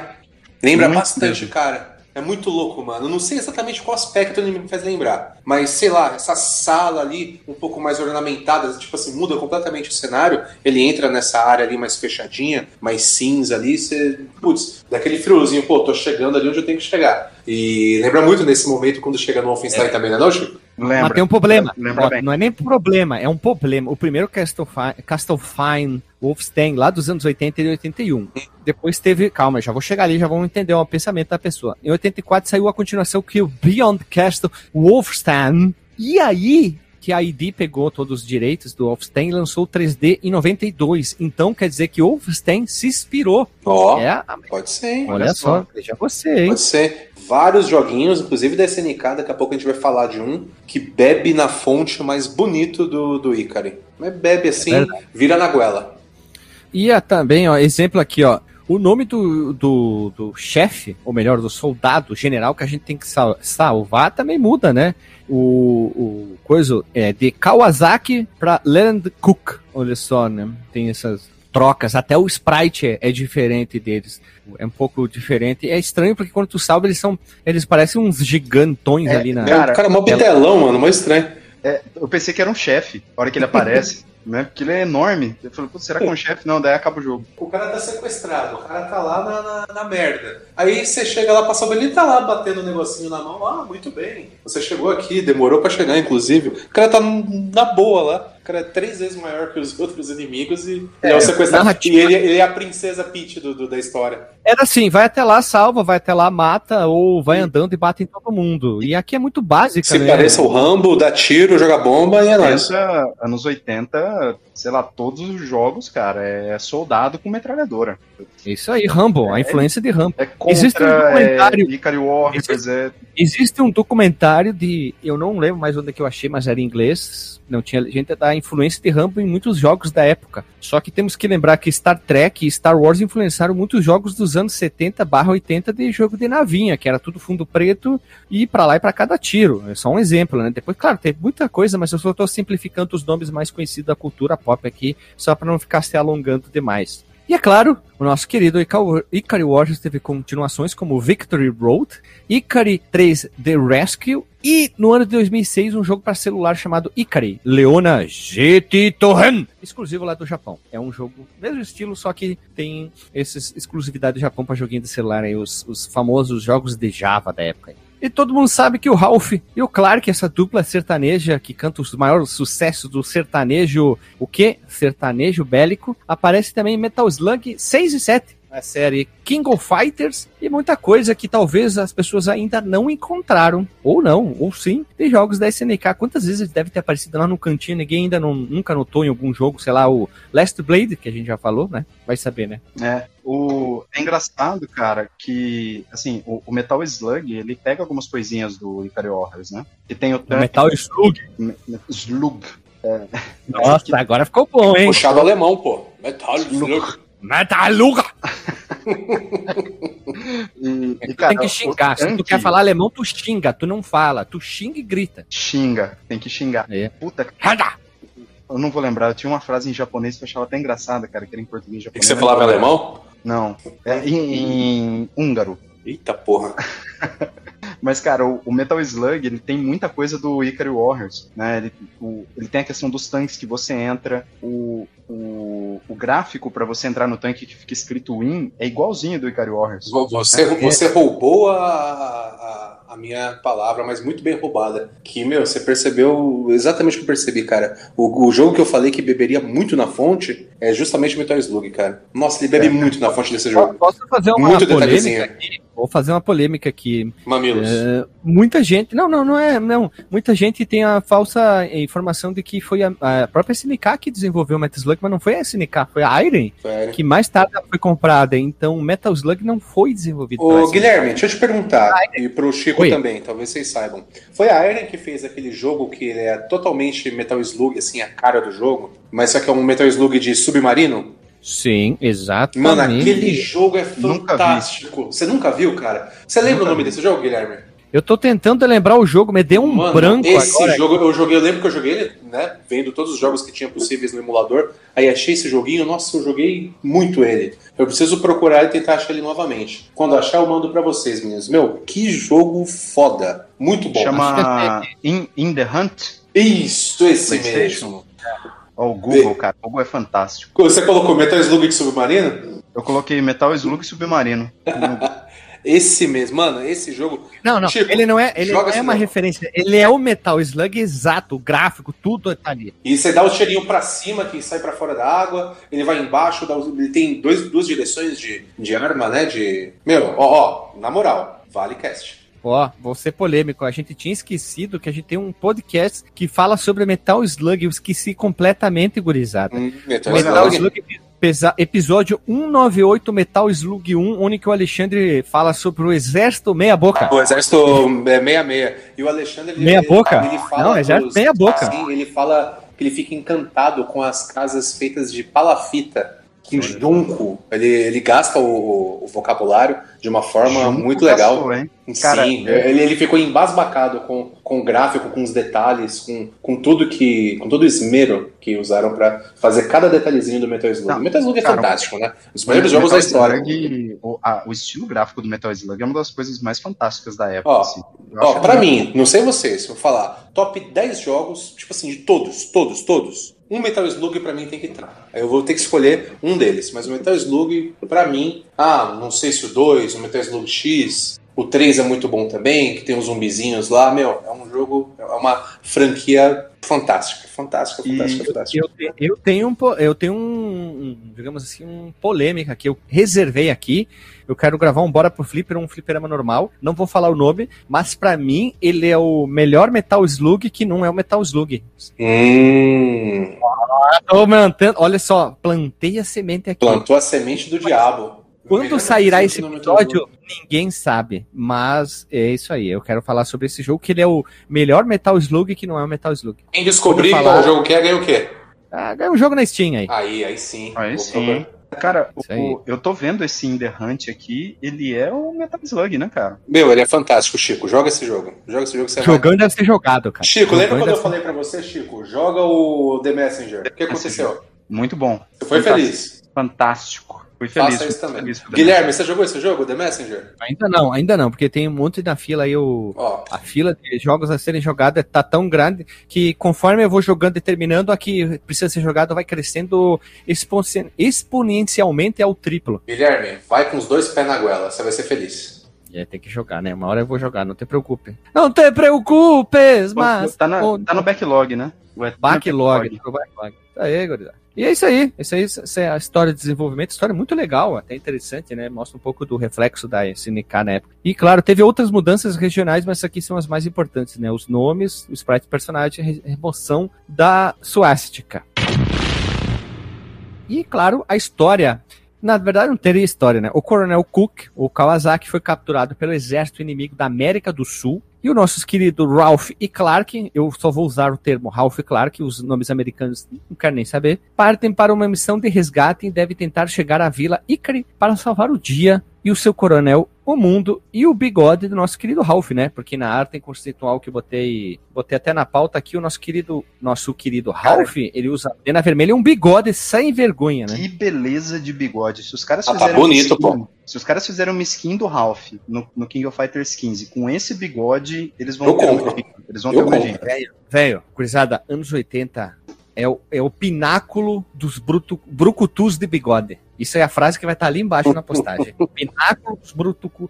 Lembra Muito bastante, mesmo. cara. É muito louco, mano. Eu não sei exatamente qual aspecto ele me faz lembrar. Mas, sei lá, essa sala ali, um pouco mais ornamentada, tipo assim, muda completamente o cenário. Ele entra nessa área ali mais fechadinha, mais cinza ali. Você, putz, daquele friozinho, pô, tô chegando ali onde eu tenho que chegar. E lembra muito nesse momento quando chega no Wolfenstein também, né, não, Chico? Lembra. Mas tem um problema. Lembra Ó, bem. Não é nem problema, é um problema. O primeiro Castlefine, Castlefine Wolfenstein, lá dos anos 80 e 81. Depois teve. Calma, já vou chegar ali, já vamos entender o pensamento da pessoa. Em 84 saiu a continuação que é o Beyond Castle Wolfenstein. E aí. Que a ID pegou todos os direitos do Wolfenstein e lançou o 3D em 92. Então quer dizer que o Wolfenstein se inspirou. Ó, É a- pode ser, hein? olha, olha só, veja você, hein? Pode ser. Vários joguinhos, inclusive da SNK, daqui a pouco a gente vai falar de um que bebe na fonte mais bonito do, do Ikari. Mas bebe assim, verdade. vira na goela. E a, também, ó, exemplo aqui, ó. O nome do, do, do chefe, ou melhor, do soldado general que a gente tem que sal- salvar também muda, né? O, o coisa é de Kawasaki para Land Cook. Olha só, né? Tem essas trocas. Até o sprite é, é diferente deles. É um pouco diferente. É estranho porque quando tu salva, eles são. Eles parecem uns gigantões É, ali na. É, o cara é mó bitelão, mano, mó estranho. É, eu pensei que era um chefe, a hora que ele aparece, né? Porque ele é enorme. Eu falei, putz, será que é um chefe? Não, daí acaba o jogo. O cara tá sequestrado, o cara tá lá na, na, na merda. Aí você chega lá pra salvar, ele tá lá batendo um negocinho na mão. Ah, muito bem. Você chegou aqui, demorou pra chegar, inclusive. O cara tá na boa lá. Cara é três vezes maior que os outros inimigos e ele é o sequestrado. E ele, ele é a princesa Peach do, do- da história. Era assim, vai até lá, salva, vai até lá, mata, ou vai andando e bate em todo mundo. E aqui é muito básica, Se né? pareça o Rambo, dá tiro, joga bomba e é nóis. Pensa, anos 80, sei lá, todos os jogos, cara, é soldado com metralhadora. Isso aí, Rambo, a influência de Rambo. É contra, Existe um documentário- é Warriors, é... Existe um documentário de. Eu não lembro mais onde é que eu achei, mas era em inglês. Não tinha gente da influência de Rambo em muitos jogos da época. Só que temos que lembrar que Star Trek e Star Wars influenciaram muitos jogos dos anos 70 barra 80 de jogo de navinha, que era tudo fundo preto e pra lá e pra cada tiro. É só um exemplo, né? Depois, claro, tem muita coisa, mas eu só tô simplificando os nomes mais conhecidos da cultura pop aqui, só pra não ficar se alongando demais. E é claro, o nosso querido Ikari Warriors teve continuações como Victory Road, Ikari 3 The Rescue e no ano de 2006 um jogo para celular chamado Ikari Leona GT Torren, exclusivo lá do Japão. É um jogo mesmo estilo, só que tem essa exclusividade do Japão para joguinho de celular aí, os, os famosos jogos de Java da época. aí. E todo mundo sabe que o Ralph e o Clark, essa dupla sertaneja que canta os maiores sucessos do sertanejo, o quê? Sertanejo bélico, aparece também em Metal Slug 6 e 7 a série King of Fighters e muita coisa que talvez as pessoas ainda não encontraram, ou não, ou sim, de jogos da SNK. Quantas vezes ele deve ter aparecido lá no cantinho, ninguém ainda não, nunca notou em algum jogo, sei lá, o Last Blade, que a gente já falou, né? Vai saber, né? É, o... é engraçado, cara, que, assim, o, o Metal Slug, ele pega algumas coisinhas do Ikari Warriors, né? Que tem o... o Metal Slug. Slug. É. Nossa, agora ficou bom, hein? Puxado alemão, pô. Metal Slug. Metaluga! e, e, cara, tem que xingar. Se tu quer falar alemão, tu xinga. Tu não fala. Tu xinga e grita. Xinga. Tem que xingar. É. Puta. Hada! Eu não vou lembrar. Eu tinha uma frase em japonês que eu achava até engraçada, cara, que era em português e japonês. E que você falava em alemão? Não. É em, em húngaro. Eita porra. Mas, cara, o, o, Metal Slug, ele tem muita coisa do Ikari Warriors, né? Ele, o, ele tem a questão dos tanques que você entra, o, o, o gráfico para você entrar no tanque que fica escrito Win é igualzinho do Ikari Warriors. Você, é. você roubou a, a a minha palavra, mas muito bem roubada. Que, meu, você percebeu exatamente o que eu percebi, cara. O, o jogo que eu falei que beberia muito na fonte é justamente Metal Slug, cara. Nossa, ele bebe é. muito na fonte desse jogo. Posso fazer uma muito polêmica aqui? Vou fazer uma polêmica aqui. Mamilos. É, muita gente. Não, não, não é. Não. Muita gente tem a falsa informação de que foi a, a própria SNK que desenvolveu o Metal Slug, mas não foi a SNK, foi a Iron, foi. que mais tarde foi comprada. Então o Metal Slug não foi desenvolvido. Ô, Guilherme, deixa eu te perguntar, e pro Chico Oi. também, talvez vocês saibam. Foi a Iron que fez aquele jogo que é totalmente Metal Slug, assim, a cara do jogo, mas só que é um Metal Slug de submarino? Sim, exatamente. Mano, aquele jogo é fantástico. Nunca Você nunca viu, cara? Você lembra nunca o nome vi. desse jogo, Guilherme? Eu tô tentando lembrar o jogo, me deu um Mano, branco esse agora. jogo eu joguei, eu lembro que eu joguei ele, né, vendo todos os jogos que tinha possíveis no emulador, aí achei esse joguinho, nossa, eu joguei muito ele. Eu preciso procurar e tentar achar ele novamente. Quando achar, eu mando para vocês, meninos. Meu, que jogo foda. Muito bom. Chama In, In The Hunt? Isso, esse mesmo. Ó, o Google, cara. O Google é fantástico. Você colocou Metal Slug de Submarino? Eu coloquei Metal Slug Submarino. esse mesmo, mano, esse jogo. Não, não, Chico, ele não é, ele não é uma jogo. referência, ele é o Metal Slug exato, o gráfico, tudo tá ali. E você dá o cheirinho pra cima que sai para fora da água, ele vai embaixo, dá, ele tem dois, duas direções de, de arma, né? De. Meu, ó, ó, na moral, vale cast. Ó, vou ser polêmico. A gente tinha esquecido que a gente tem um podcast que fala sobre Metal Slug. Eu esqueci completamente, gurizada. Hum, Metal, Metal Slug. Slug episódio 198 Metal Slug 1, onde que o Alexandre fala sobre o Exército Meia Boca. O Exército é, Meia Meia. E o Alexandre. Ele, meia Boca? Ele fala Não, Exército Meia Boca. Assim, ele fala que ele fica encantado com as casas feitas de palafita que junco, ele, ele gasta o, o, vocabulário de uma forma junco muito legal. Gastou, hein? Cara, Sim, ele, ele ficou embasbacado com, com o gráfico, com os detalhes, com, com tudo que. com todo o esmero que usaram para fazer cada detalhezinho do Metal Slug. Não, o Metal Slug é cara, fantástico, né? Os primeiros jogos da história. Slug, o, a, o, estilo gráfico do Metal Slug é uma das coisas mais fantásticas da época. Ó, assim. ó pra mim, não sei vocês, vou falar, top 10 jogos, tipo assim, de todos, todos, todos um Metal Slug para mim tem que entrar. Eu vou ter que escolher um deles, mas o Metal Slug para mim, ah, não sei se o 2, o Metal Slug X, o 3 é muito bom também, que tem os zumbizinhos lá, meu, é um jogo, é uma franquia fantástica, fantástica, fantástica, fantástica. Eu, eu, tenho um, eu tenho um, digamos assim, um polêmica que eu reservei aqui. Eu quero gravar um Bora pro Flipper, um fliperama normal. Não vou falar o nome, mas para mim ele é o melhor Metal Slug que não é o Metal Slug. Hum. Ah, tô mantendo, olha só, plantei a semente aqui. Plantou a semente do diabo. Quando sairá esse episódio, ninguém sabe. Mas é isso aí. Eu quero falar sobre esse jogo, que ele é o melhor Metal Slug que não é o Metal Slug. Quem descobrir falar... qual o jogo que é, ganha o quê? Ah, ganha um jogo na Steam aí. Aí, aí sim. Aí sim. Cara, o, eu tô vendo esse In The Hunt aqui, ele é o Metal Slug, né, cara? Meu, ele é fantástico, Chico. Joga esse jogo. Joga esse jogo que você Jogando vai... deve ser jogado, cara. Chico, lembra quando eu falei pra você, Chico? Joga o The Messenger. O que aconteceu? Muito bom. Você foi Fantástico. feliz. Fantástico. Fui feliz. Faça isso também. Feliz Guilherme, você jogou esse jogo, The Messenger? Ainda não, ainda não, porque tem um monte na fila aí, o, oh. a fila de jogos a serem jogados tá tão grande que conforme eu vou jogando e terminando, aqui precisa ser jogado, vai crescendo exponencialmente ao triplo. Guilherme, vai com os dois pés na goela, você vai ser feliz. É, tem que jogar, né? Uma hora eu vou jogar, não te preocupe. Não te preocupes, mas. Tá, na, tá no backlog, né? Backlog. Backlog. Tá aí, gurizada. E é isso aí. Isso aí essa é a história de desenvolvimento. História muito legal, até interessante, né? Mostra um pouco do reflexo da SNK na época. E claro, teve outras mudanças regionais, mas aqui são as mais importantes, né? Os nomes, o sprite do personagem, a remoção da suástica. E claro, a história na verdade, não teria história, né? O Coronel Cook, o Kawasaki, foi capturado pelo exército inimigo da América do Sul. E os nossos queridos Ralph e Clark, eu só vou usar o termo Ralph e Clark, os nomes americanos não quero nem saber, partem para uma missão de resgate e devem tentar chegar à vila Icari para salvar o dia e o seu coronel, o mundo e o bigode do nosso querido Ralph, né? Porque na arte conceitual que eu botei, botei até na pauta aqui, o nosso querido, nosso querido Ralph, Cara, ele usa na vermelha um bigode sem vergonha, né? Que beleza de bigode. Se os caras ah, fizeram tá bonito, skin, pô. Se os caras fizeram uma skin do Ralph no, no King of Fighters 15 com esse bigode, eles vão eu ter compro. Um, eles vão eu ter uma Velho, velho, curizada, anos 80 é o, é o pináculo dos bruto, brucutus de bigode. Isso é a frase que vai estar ali embaixo na postagem. Pináculo dos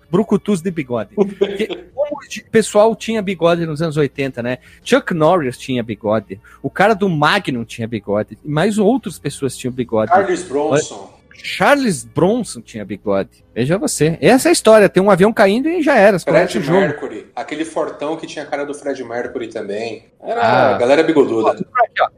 brucutus de bigode. Porque, como o pessoal tinha bigode nos anos 80, né? Chuck Norris tinha bigode. O cara do Magnum tinha bigode. Mais outras pessoas tinham bigode. Charles Bronson. Charles Bronson tinha bigode. Veja você. Essa é a história. Tem um avião caindo e já era. Fred Mercury. Aquele fortão que tinha a cara do Fred Mercury também. Era ah, a galera bigoduda.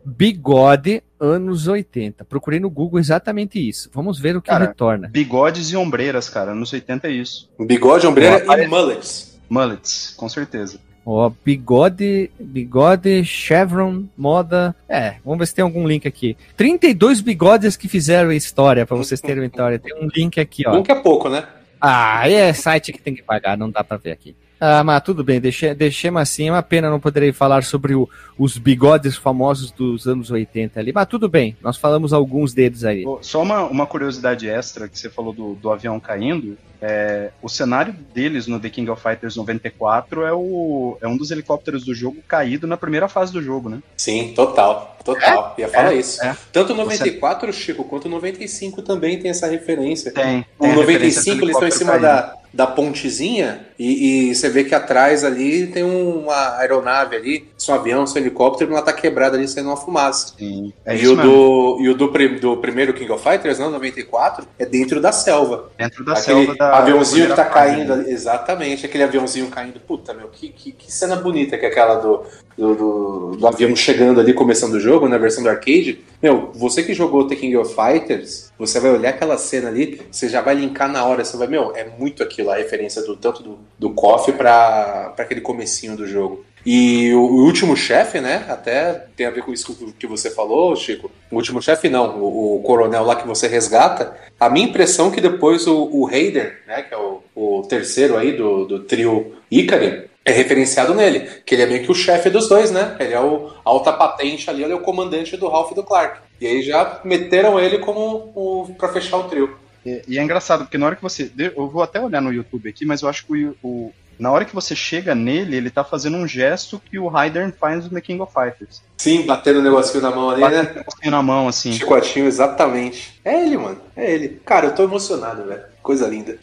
Bigode anos 80. Procurei no Google exatamente isso. Vamos ver o que cara, retorna. Bigodes e ombreiras, cara. Anos 80 é isso. Bigode, ombreira e mullets. Mullets, com certeza. Ó, bigode, bigode, chevron, moda. É, vamos ver se tem algum link aqui. 32 bigodes que fizeram história, para vocês terem uma história. Tem um link aqui, ó. Que é pouco, né? Ah, é site que tem que pagar, não dá para ver aqui. Ah, mas tudo bem, deixei, deixemos assim. É uma pena não poderei falar sobre o, os bigodes famosos dos anos 80 ali. Mas tudo bem, nós falamos alguns deles aí. Só uma, uma curiosidade extra que você falou do, do avião caindo. É, o cenário deles no The King of Fighters 94 é, o, é um dos helicópteros do jogo caído na primeira fase do jogo, né? Sim, total. Total. É? Ia falar é, isso. É. Tanto o 94, Você... Chico, quanto o 95 também tem essa referência. Tem. tem o 95 eles estão em cima da, da pontezinha e, e, você vê que atrás ali tem uma aeronave ali, seu avião, seu helicóptero, e ela tá quebrada ali saindo uma fumaça. Sim. É e o, do, e o do, do primeiro King of Fighters, não, 94, é dentro da selva. Dentro da Aquele selva da aviãozinho que tá caindo ali, exatamente, aquele aviãozinho caindo. Puta, meu, que, que, que cena bonita que é aquela do, do, do, do, avião chegando ali, começando o jogo, na versão do arcade. Meu, você que jogou The King of Fighters, você vai olhar aquela cena ali, você já vai linkar na hora, você vai, meu, é muito aquilo, a referência do tanto do, do KOF pra aquele comecinho do jogo. E o, o último chefe, né? Até tem a ver com isso que você falou, Chico. O último chefe, não. O, o, coronel lá que você resgata. A minha impressão é que depois o, o Raider, né? Que é o, o terceiro aí do, do trio Ikari, é referenciado nele, que ele é meio que o chefe dos dois, né? Ele é o alta patente ali, ele é o comandante do Ralph e do Clark. E aí já meteram ele como o, para fechar o trio. E, e, é engraçado, porque na hora que você. Eu vou até olhar no YouTube aqui, mas eu acho que o, o na hora que você chega nele, ele tá fazendo um gesto que o Raiden faz no The King of Fighters. Sim, batendo o um negocinho na mão ali, batendo né? Um negocinho na mão, assim. Chicotinho, exatamente. É ele, mano. É ele. Cara, eu tô emocionado, velho. Coisa linda.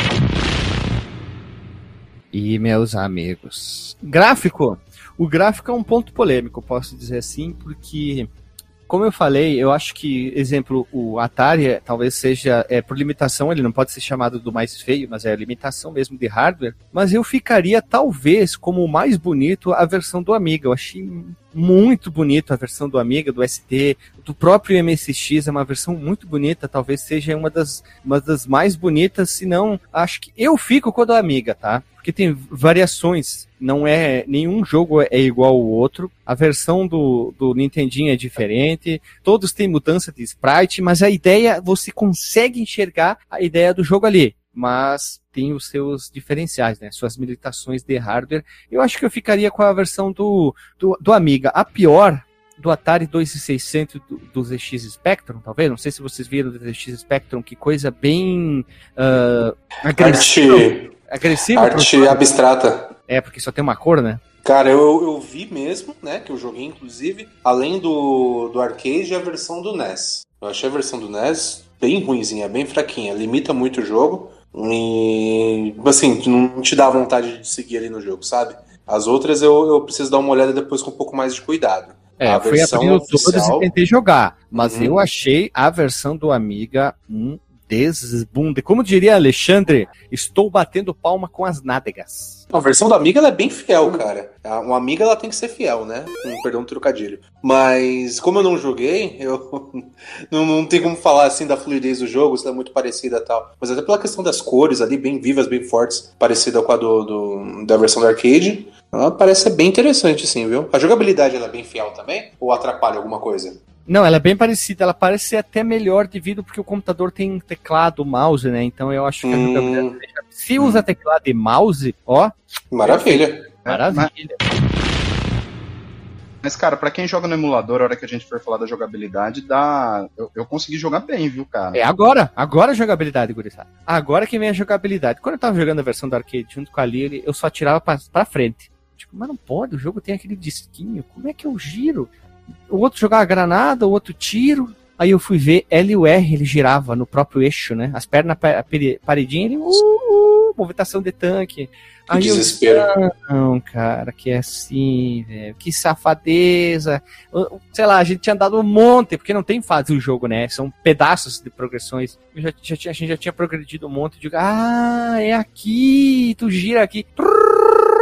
E meus amigos. Gráfico. O gráfico é um ponto polêmico, posso dizer assim, porque como eu falei, eu acho que, exemplo, o Atari é, talvez seja, é, por limitação, ele não pode ser chamado do mais feio, mas é limitação mesmo de hardware. Mas eu ficaria, talvez, como o mais bonito, a versão do Amiga. Eu achei muito bonito a versão do Amiga, do ST, do próprio MSX, é uma versão muito bonita, talvez seja uma das, uma das mais bonitas, se não, acho que eu fico com a do Amiga, tá? Porque tem variações, não é, nenhum jogo é igual ao outro, a versão do, do Nintendinho é diferente, todos têm mudança de sprite, mas a ideia, você consegue enxergar a ideia do jogo ali mas tem os seus diferenciais, né? Suas limitações de hardware. Eu acho que eu ficaria com a versão do, do, do Amiga. A pior do Atari 2600 do, do ZX Spectrum, talvez. Não sei se vocês viram do ZX Spectrum, que coisa bem uh, agressiva. Arte, agressiva arte abstrata. É, porque só tem uma cor, né? Cara, eu, eu vi mesmo, né? Que eu joguei, inclusive, além do, do arcade, a versão do NES. Eu achei a versão do NES bem ruimzinha, bem fraquinha, limita muito o jogo. E, assim, não te dá vontade de seguir ali no jogo, sabe? As outras eu, eu preciso dar uma olhada depois com um pouco mais de cuidado. É, A fui abrindo oficial- todas e tentei jogar, mas Uhum. eu achei a versão do Amiga um desbunde. Como diria Alexandre, estou batendo palma com as nádegas. A versão da Amiga é bem fiel, cara. Uma Amiga ela tem que ser fiel, né? Com perdão do trocadilho. Mas como eu não joguei, eu não, não tem como falar assim da fluidez do jogo, se é muito parecida e tal. Mas até pela questão das cores ali, bem vivas, bem fortes, parecida com a do, do- da versão do arcade. Ela parece ser bem interessante, sim, viu? A jogabilidade ela é bem fiel também? Ou atrapalha alguma coisa? Não, ela é bem parecida, ela parece ser até melhor devido porque o computador tem teclado, mouse, né? Então eu acho que a Hum. jogabilidade. Se usa teclado e mouse, ó, Maravilha. maravilha. Mas, cara, pra quem joga no emulador, a hora que a gente for falar da jogabilidade, dá. Eu, eu consegui jogar bem, viu, cara? É agora, agora a jogabilidade, gurizada. Agora que vem a jogabilidade. Quando eu tava jogando a versão do arcade junto com a Lily, eu só tirava pra, pra frente. Tipo, mas não pode, o jogo tem aquele disquinho, como é que eu giro? O outro jogava granada, o outro tiro. Aí eu fui ver L e o R, ele girava no próprio eixo, né? As pernas pere- paredinha, ele. Uh, uh, movimentação de tanque. Que Aí eu desespero. não, cara, que é assim, velho. Que safadeza. Sei lá, a gente tinha dado um monte, porque não tem fase o jogo, né? São pedaços de progressões. Eu já, já tinha- a gente já tinha progredido um monte. Eu digo, ah, é aqui, tu gira aqui.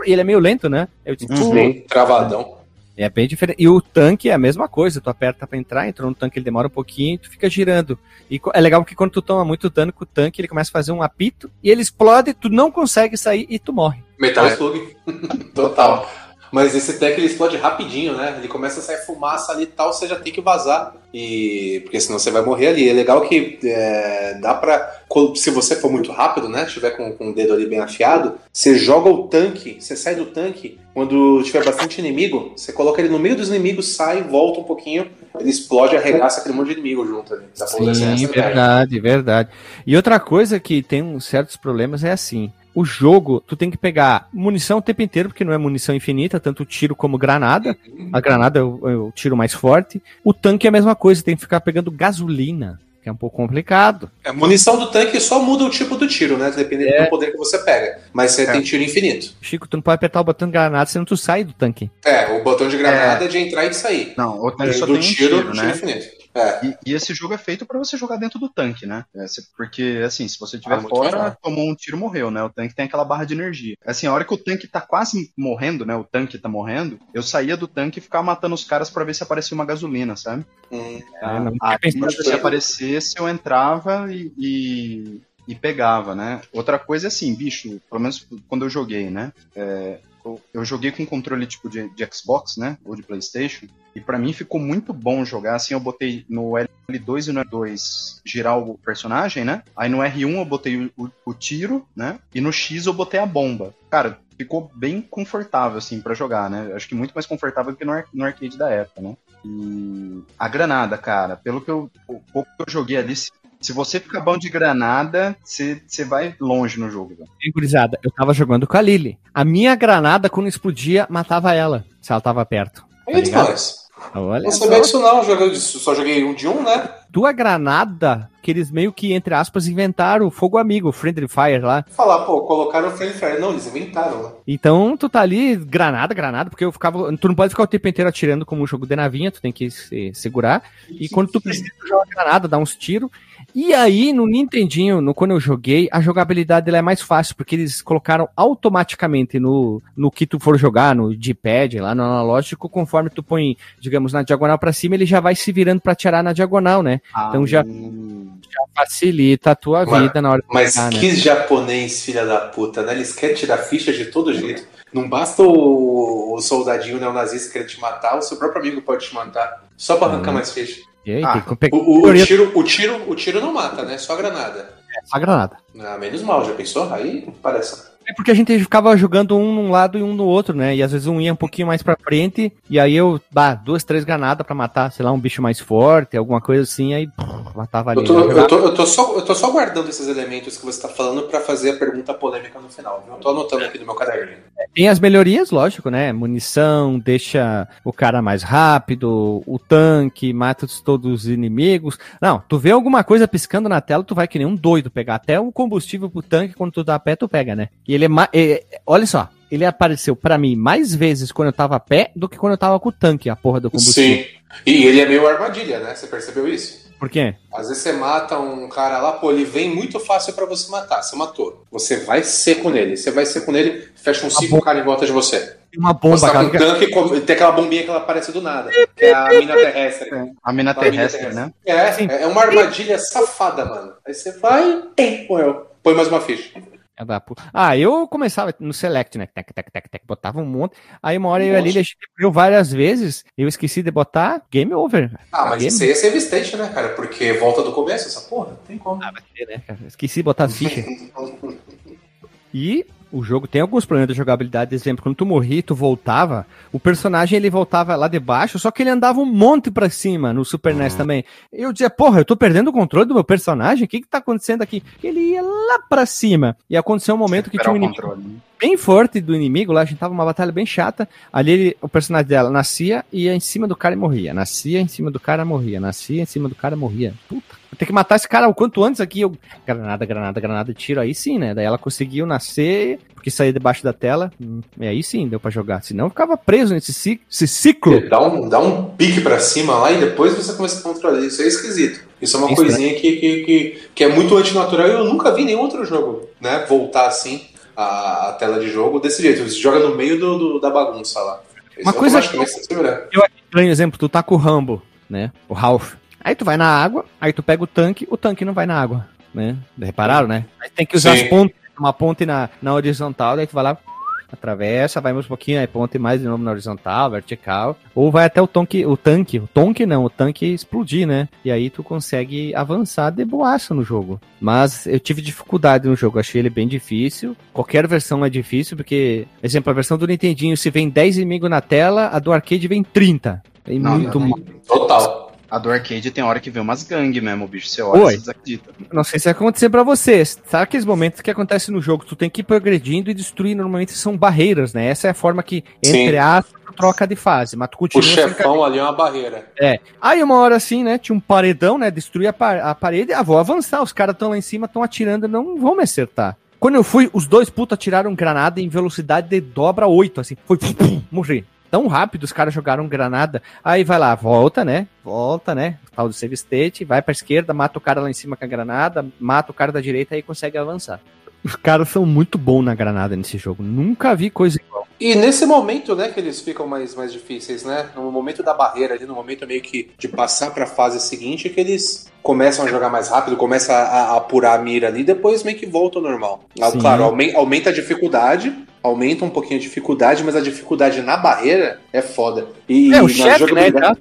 E ele é meio lento, né? Eu digo, Uhum. travadão. É bem diferente. E o tanque é a mesma coisa. Tu aperta pra entrar, entrou no tanque, ele demora um pouquinho e tu fica girando. E é legal porque quando tu toma muito dano com o tanque, ele começa a fazer um apito e ele explode, tu não consegue sair e tu morre. Metal É. Slug. Total. Mas esse tanque ele explode rapidinho, né? Ele começa a sair fumaça ali e tal, você já tem que vazar. E. Porque senão você vai morrer ali. É legal que é, dá pra. Se você for muito rápido, né? Tiver com, com o dedo ali bem afiado, você joga o tanque, você sai do tanque. Quando tiver bastante inimigo, você coloca ele no meio dos inimigos, sai, volta um pouquinho, ele explode e arregaça aquele monte de inimigo junto ali. Dá pra usar essa Sim, verdade, verdade. E outra coisa que tem uns certos problemas é assim. O jogo, tu tem que pegar munição o tempo inteiro, porque não é munição infinita, tanto tiro como granada. A granada é o, é o tiro mais forte. O tanque é a mesma coisa, tem que ficar pegando gasolina, que é um pouco complicado. A munição do tanque só muda o tipo do tiro, né? Dependendo do poder que você pega. Mas você É. tem tiro infinito. Chico, tu não pode apertar o botão de granada, senão tu sai do tanque. É, o botão de granada é, de entrar e de sair. Não, o tanque só do tem um tiro, tiro, tiro né? infinito. É. E, e esse jogo é feito pra você jogar dentro do tanque, né? É, porque, assim, se você estiver Ah, fora, tomou um tiro, morreu, né? O tanque tem aquela barra de energia. Assim, a hora que o tanque tá quase morrendo, né? O tanque tá morrendo, eu saía do tanque e ficava matando os caras pra ver se aparecia uma gasolina, sabe? Hum, É, não Aí, se aparecesse, eu entrava e, e, e pegava, né? Outra coisa é assim, bicho, pelo menos quando eu joguei, né? É, eu, eu joguei com controle tipo de, de Xbox, né? Ou de PlayStation. E pra mim ficou muito bom jogar. Assim, eu botei no L2 e no L2 girar o personagem, né? Aí no R1 eu botei o, o- tiro, né? E no X eu botei a bomba. Cara, ficou bem confortável, assim, pra jogar, né? Acho que muito mais confortável que no, no arcade da época, né? E a granada, cara, pelo que eu, pouco que eu joguei ali, se, você ficar bom de granada, você vai longe no jogo. Hein, gurizada, eu tava jogando com a Lily. A minha granada, quando explodia, matava ela, se ela tava perto. Eita, ligado? nós. Olha Não sabia disso não, joguei, só joguei um de um, né? tua granada, que eles meio que, entre aspas, inventaram o fogo amigo, o Friendly Fire lá. Falar, pô, colocaram o Friendly Fire. Não, eles inventaram, né? Então tu tá ali, granada, granada, porque eu ficava. Tu não pode ficar o tempo inteiro atirando como um jogo de navinha, tu tem que se segurar. E quando tu precisa tu joga granada, dá uns tiros. E aí, no Nintendinho, no, quando eu joguei, a jogabilidade dela é mais fácil, porque eles colocaram automaticamente no, no que tu for jogar, no D-pad, lá no analógico, conforme tu põe, digamos, na diagonal pra cima, ele já vai se virando pra atirar na diagonal, né? Então já- Hum, Facilita a tua Mas- vida na hora de Mas jogar, né? que japonês, filha da puta, né? Eles querem tirar ficha de todo jeito. Não basta o, o soldadinho neonazista querer te matar, o seu próprio amigo pode te matar. Só pra arrancar Uhum. mais ficha. E aí, Ah, tem que pegar O, o- o tiro, o, tiro, o tiro não mata, né? Só a granada. a granada. Ah, menos mal, já pensou? Aí parece. É porque a gente ficava jogando um num lado e um no outro, né? E às vezes um ia um pouquinho mais pra frente, e aí eu, bah, duas, três granadas pra matar, sei lá, um bicho mais forte, alguma coisa assim, aí matava ali. Eu tô, né? eu, tô, eu, tô só, eu tô só guardando esses elementos que você tá falando pra fazer a pergunta polêmica no final. viu? Eu tô anotando aqui no meu caderninho. Tem as melhorias, lógico, né? Munição, deixa o cara mais rápido, o tanque, mata todos os inimigos. Não, tu vê alguma coisa piscando na tela, tu vai que nem um doido pegar. Até o combustível pro tanque, quando tu dá pé, tu pega, né? E ele é, é- olha só, ele apareceu pra mim mais vezes quando eu tava a pé do que quando eu tava com o tanque, a porra do combustível. Sim. E ele é meio armadilha, né? Você percebeu isso? Por quê? Às vezes você mata um cara lá, pô, ele vem muito fácil pra você matar. Você matou. Você vai seco nele. Você vai seco nele, fecha um ciclo, cara em volta de você. Tem uma bomba, Você tá com cara. um tanque, com- tem aquela bombinha que ela aparece do nada. Que é a mina terrestre. A mina mina terrestre, né? É, Sim. é uma armadilha safada, mano. Aí você vai, morreu. Põe mais uma ficha. É Ah, eu começava no select, né? Tec, tec, tec, tec, botava um monte. Aí uma hora eu e a Nossa. Lilia viu várias vezes, eu esqueci de botar game over. Ah, mas game isso aí é save state, né, cara? Porque volta do começo, essa porra, não tem como. Ah, vai ser, né, cara? Esqueci de botar as fichas. E o jogo tem alguns problemas de jogabilidade, exemplo, quando tu morria, tu voltava, o personagem ele voltava lá de baixo, só que ele andava um monte pra cima no Super NES também. Eu dizia, porra, eu tô perdendo o controle do meu personagem? O que que tá acontecendo aqui? Ele ia lá pra cima. E aconteceu um momento que tinha um inimigo né? bem forte do inimigo lá, a gente tava uma batalha bem chata. Ali ele- o personagem dela nascia e ia em cima do cara e morria. Nascia em cima do cara morria. Nascia em cima do cara morria. Puta. Ter que matar esse cara o quanto antes aqui. Eu... Granada, granada, granada, tiro. Aí sim, né? Daí ela conseguiu nascer, porque saía debaixo da tela. Hum, E aí sim, deu pra jogar. Senão eu ficava preso nesse ci- esse ciclo. Dá um, dá um pique pra cima lá e depois você começa a controlar. Isso é esquisito. Isso é uma É coisinha que, que, que, que é muito antinatural e eu nunca vi nenhum outro jogo, né? Voltar assim a, a tela de jogo desse jeito. Você joga no meio do, do- da bagunça lá. Isso Uma coisa automaticamente você segura. Estranho exemplo, tu tá com o Rambo, né? O Ralph. Aí tu vai na água, aí tu pega o tanque, o tanque não vai na água, né? Repararam, né? Aí tem que usar Sim. as pontes, uma ponte na, na horizontal, daí tu vai lá, atravessa, vai mais um pouquinho, aí ponte mais de novo na horizontal, vertical, ou vai até o tanque, o tanque, o tanque não, o tanque explodir, né? E aí tu consegue avançar de boaça no jogo. Mas eu tive dificuldade no jogo, achei ele bem difícil. Qualquer versão é difícil, porque, exemplo, a versão do Nintendinho, se vem 10 inimigos na tela, a do arcade vem 30. Tem Não, muito não, mal. Total. A do arcade tem hora que vê umas gangue mesmo, o bicho. Você olha Oi. e você desacredita. Não sei se vai acontecer pra vocês. Sabe aqueles momentos que acontecem no jogo? Tu tem que ir progredindo e destruir, normalmente são barreiras, né? Essa é a forma que, entre aspas, tu troca de fase, mas tu O continua sem chefão ali é uma barreira. Aí uma hora assim, né? Tinha um paredão, né? Destruir a, par- a parede. Ah, vou avançar. Os caras estão lá em cima, estão atirando, não vão me acertar. Quando eu fui, os dois putos atiraram granada em velocidade de dobra 8, assim. Foi, pum, pum, morri. Tão rápido os caras jogaram granada. Aí vai lá, volta, né? Volta, né? Tal do save state, vai pra esquerda, mata o cara lá em cima com a granada, mata o cara da direita e consegue avançar. Os caras são muito bons na granada nesse jogo. Nunca vi coisa igual. E nesse momento, né, que eles ficam mais, mais difíceis, né? No momento da barreira ali, no momento meio que de passar pra fase seguinte, que eles começam a jogar mais rápido, começam a, a apurar a mira ali, depois meio que volta ao normal. Ah, Sim. Claro, aumen- aumenta a dificuldade, aumenta um pouquinho a dificuldade, mas a dificuldade na barreira é foda. E, É, o na chefe, né? jogabilidade-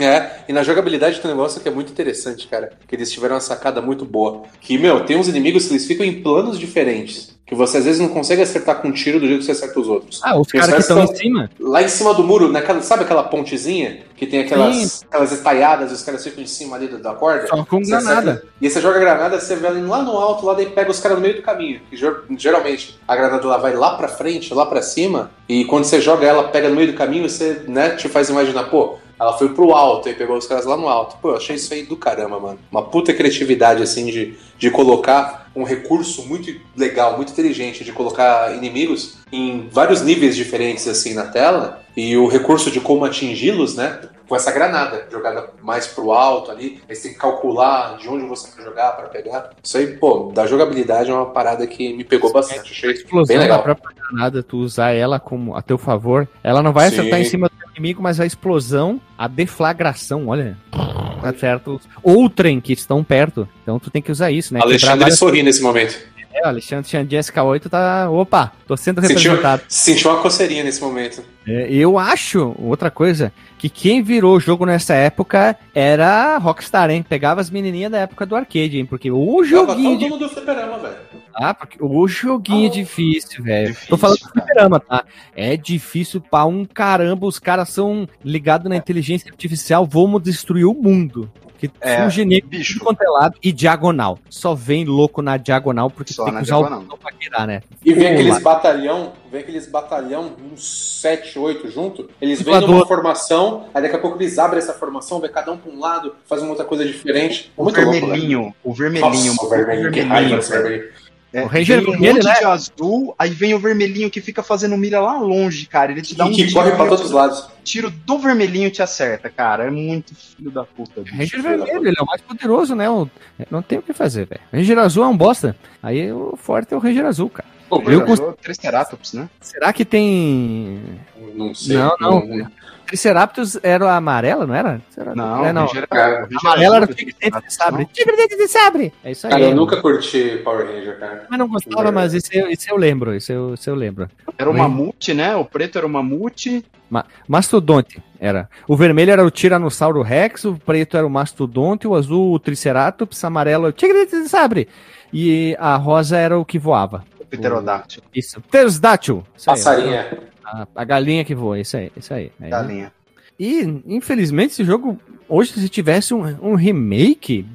É, e na jogabilidade tem um negócio que é muito interessante, cara. Que eles tiveram uma sacada muito boa. Que, meu, tem uns inimigos que eles ficam em planos diferentes. Que você às vezes não consegue acertar com um tiro do jeito que você acerta os outros. Ah, os caras que estão em cima. Lá em cima do muro, naquela, sabe aquela pontezinha? Que tem aquelas, aquelas estaiadas e os caras ficam em cima ali da, da corda? Só com Você granada. acerta- E você joga granada, você vai lá no alto, lá daí pega os caras no meio do caminho. E ger- geralmente a granada lá vai lá pra frente, lá pra cima, e quando você joga ela, pega no meio do caminho, você né, te faz imaginar, pô, ela foi pro alto e pegou os caras lá no alto. Pô, eu achei isso aí do caramba, mano. Uma puta criatividade, assim, de, de colocar um recurso muito legal, muito inteligente, de colocar inimigos em vários níveis diferentes, assim, na tela. E o recurso de como atingi-los, né? Com essa granada, jogada mais pro alto ali. Aí você tem que calcular de onde você vai jogar pra pegar. Isso aí, pô, da jogabilidade é uma parada que me pegou bastante. Achei explosão bem da legal. própria granada, tu usar ela como a teu favor, ela não vai Sim. acertar em cima do inimigo, mas a explosão, a deflagração, olha, acerta os outrem que estão perto. Então tu tem que usar isso, né? Alexandre sorri nesse momento. É, o Alexandre Xandi SK8 tá. Opa, tô sendo Sentiu, representado. sentiu uma coceirinha nesse momento. É, eu acho, outra coisa, que quem virou o jogo nessa época era a Rockstar, hein? Pegava as menininhas da época do arcade, hein? Porque o joguinho. Tava todo mundo do fliperama, velho. Ah, porque o joguinho é Ah, difícil, velho. Tô falando do fliperama, tá? É difícil pra um caramba. Os caras são ligados na inteligência artificial. Vamos destruir o mundo. Que É, surge nego bicho. de quanto é lado e diagonal. Só vem louco na diagonal porque Só tem que usar diagonal. o pra virar, né? E vem aqueles batalhão, vem aqueles batalhão, uns 7, 8 junto, eles vêm numa formação, aí daqui a pouco eles abrem essa formação, vai cada um pra um lado, faz uma outra coisa diferente. O Muito louco, vermelhinho, o vermelhinho. Nossa, o vermelhinho, que raiva vermelhinho. É, O Ranger vem um vermelho, monte né? de azul, aí vem o vermelhinho que fica fazendo mira lá longe, cara. Ele te dá um E que tiro, corre pra todos os lados. tiro do vermelhinho te acerta, cara. É muito filho da puta. bicho. Ranger vermelho, ele é o mais poderoso, né? O- Não tem o que fazer, velho. Ranger azul é um bosta. Aí o forte é o Ranger azul, cara. Pô, Eu cons- cons... Triceratops, né? Será que tem. Não sei. Não, não. Triceratops era a amarela, não era? Será? Não, é, não. Cara, amarela era o tigre dente de sabre. não. Tigre dente de sabre! É isso aí. Cara, eu nunca curti Power Ranger, cara. Mas não gostava, mas isso eu, isso eu lembro. Isso eu, isso eu lembro. Era o mamute, né? O preto era o mamute. Mastodonte era. O vermelho era o Tiranossauro Rex, o preto era o Mastodonte, o azul o Triceratops, amarelo o Tigre dente de sabre. E a rosa era o que voava. Pterodáctilo. Isso. Aí. Passarinha. A, a galinha que voa, isso aí, isso aí. É. Galinha. E, infelizmente, esse jogo, hoje, se tivesse um, um remake,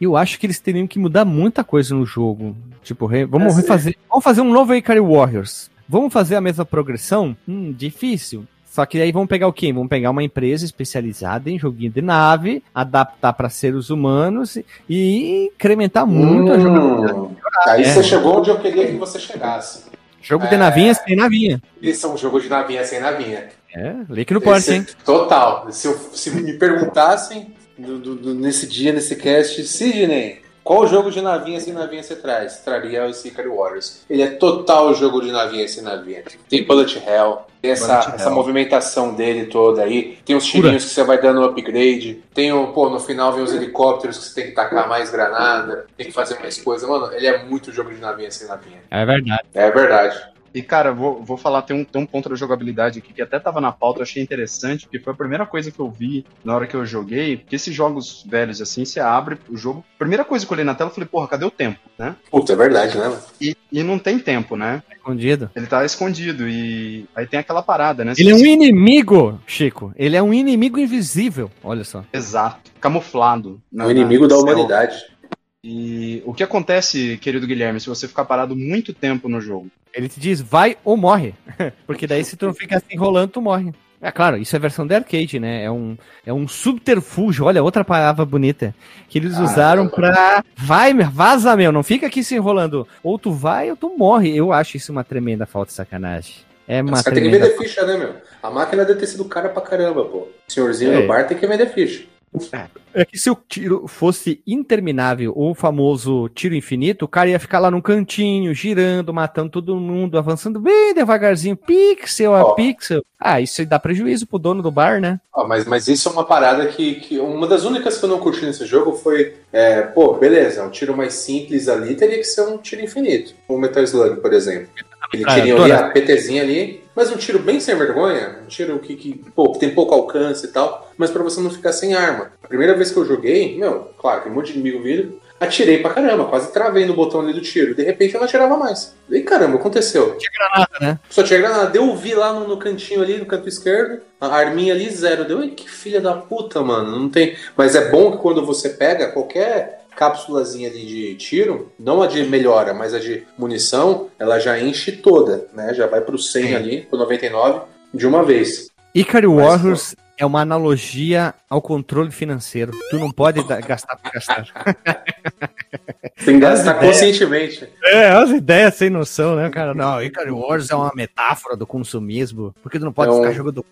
eu acho que eles teriam que mudar muita coisa no jogo. Tipo, re- vamos É, sim. refazer. Vamos fazer um novo Ikari Warriors. Vamos fazer a mesma progressão? Hum, difícil. Só que aí vamos pegar o quê? Vamos pegar uma empresa especializada em joguinho de nave, adaptar para seres humanos e- incrementar muito a jogabilidade. Hum, aí É. você chegou onde eu queria que você chegasse. Jogo de É. navinha sem navinha. Esse é um jogo de navinha sem navinha. É, porte, Esse- hein? Total. Se, eu- se me perguntassem do- do- do- nesse dia, nesse cast, Sidney, qual jogo de navinha sem navinha você traz? Traria esse Ikari Warriors. Ele é total jogo de navinha sem navinha. Tem Bullet Hell, tem essa, Bullet essa Hell. movimentação dele toda aí, tem os tirinhos que você vai dando upgrade, tem o, pô, no final vem os helicópteros que você tem que tacar mais granada, tem que fazer mais coisa. Mano, ele é muito jogo de navinha sem navinha. É verdade. É verdade. E, cara, vou, vou falar, tem um, tem um ponto da jogabilidade aqui que até tava na pauta, eu achei interessante, porque foi a primeira coisa que eu vi na hora que eu joguei, porque esses jogos velhos, assim, você abre o jogo, primeira coisa que eu olhei na tela, eu falei, porra, cadê o tempo, né? Puta, é verdade, né? mano? E, e não tem tempo, né? Escondido. Ele tá escondido e aí tem aquela parada, né? Ele é um inimigo, Chico. Ele é um inimigo invisível. Olha só. Exato, camuflado. É na- o inimigo na da humanidade. E o que acontece, querido Guilherme, se você ficar parado muito tempo no jogo? Ele te diz, vai ou morre. Porque daí se tu não fica assim enrolando, tu morre. É claro, isso é a versão de arcade, né? É um, é um subterfúgio, olha, outra palavra bonita, que eles Ah, usaram pra... Vai, meu, vaza, meu, não fica aqui se enrolando. Ou tu vai ou tu morre. Eu acho isso uma tremenda falta de sacanagem. É uma Os caras têm que tremenda... vender ficha, né, meu? A máquina deve ter sido cara pra caramba, pô. O senhorzinho É. no bar tem que vender ficha. É que se o tiro fosse interminável, ou o famoso tiro infinito, o cara ia ficar lá num cantinho, girando, matando todo mundo, avançando bem devagarzinho, pixel a pixel. Ah, isso aí dá prejuízo pro dono do bar, né? Ó, mas, mas isso é uma parada que, que. Uma das únicas que eu não curti nesse jogo foi. é, pô, beleza, um tiro mais simples ali teria que ser um tiro infinito. O Metal Slug, por exemplo. Ele Ah, adoro. ali, a PTzinha ali. Mas um tiro bem sem vergonha, um tiro que, que pô, tem pouco alcance e tal, mas pra você não ficar sem arma. A primeira vez que eu joguei, meu, claro, tem um monte de inimigo vindo, atirei pra caramba, quase travei no botão ali do tiro. De repente eu não atirava mais. E caramba, aconteceu. Nada, né? Só tinha granada. Deu vi lá no, no cantinho ali, no canto esquerdo, a arminha ali, zero. Deu, "Ai, que filha da puta, mano. Não tem. Mas é bom que quando você pega qualquer cápsulazinha ali de tiro, não a de melhora, mas a de munição, ela já enche toda, né? Já vai pro 100 Sim. ali, pro 99, de uma vez. Ikari Mas, Warriors é uma analogia ao controle financeiro. Tu não pode dar- gastar por gastar. Tem que gastar ideias. conscientemente. É, as ideias sem noção, né, cara? Não, Ikari Warriors é uma metáfora do consumismo, porque tu não pode É um- ficar jogando.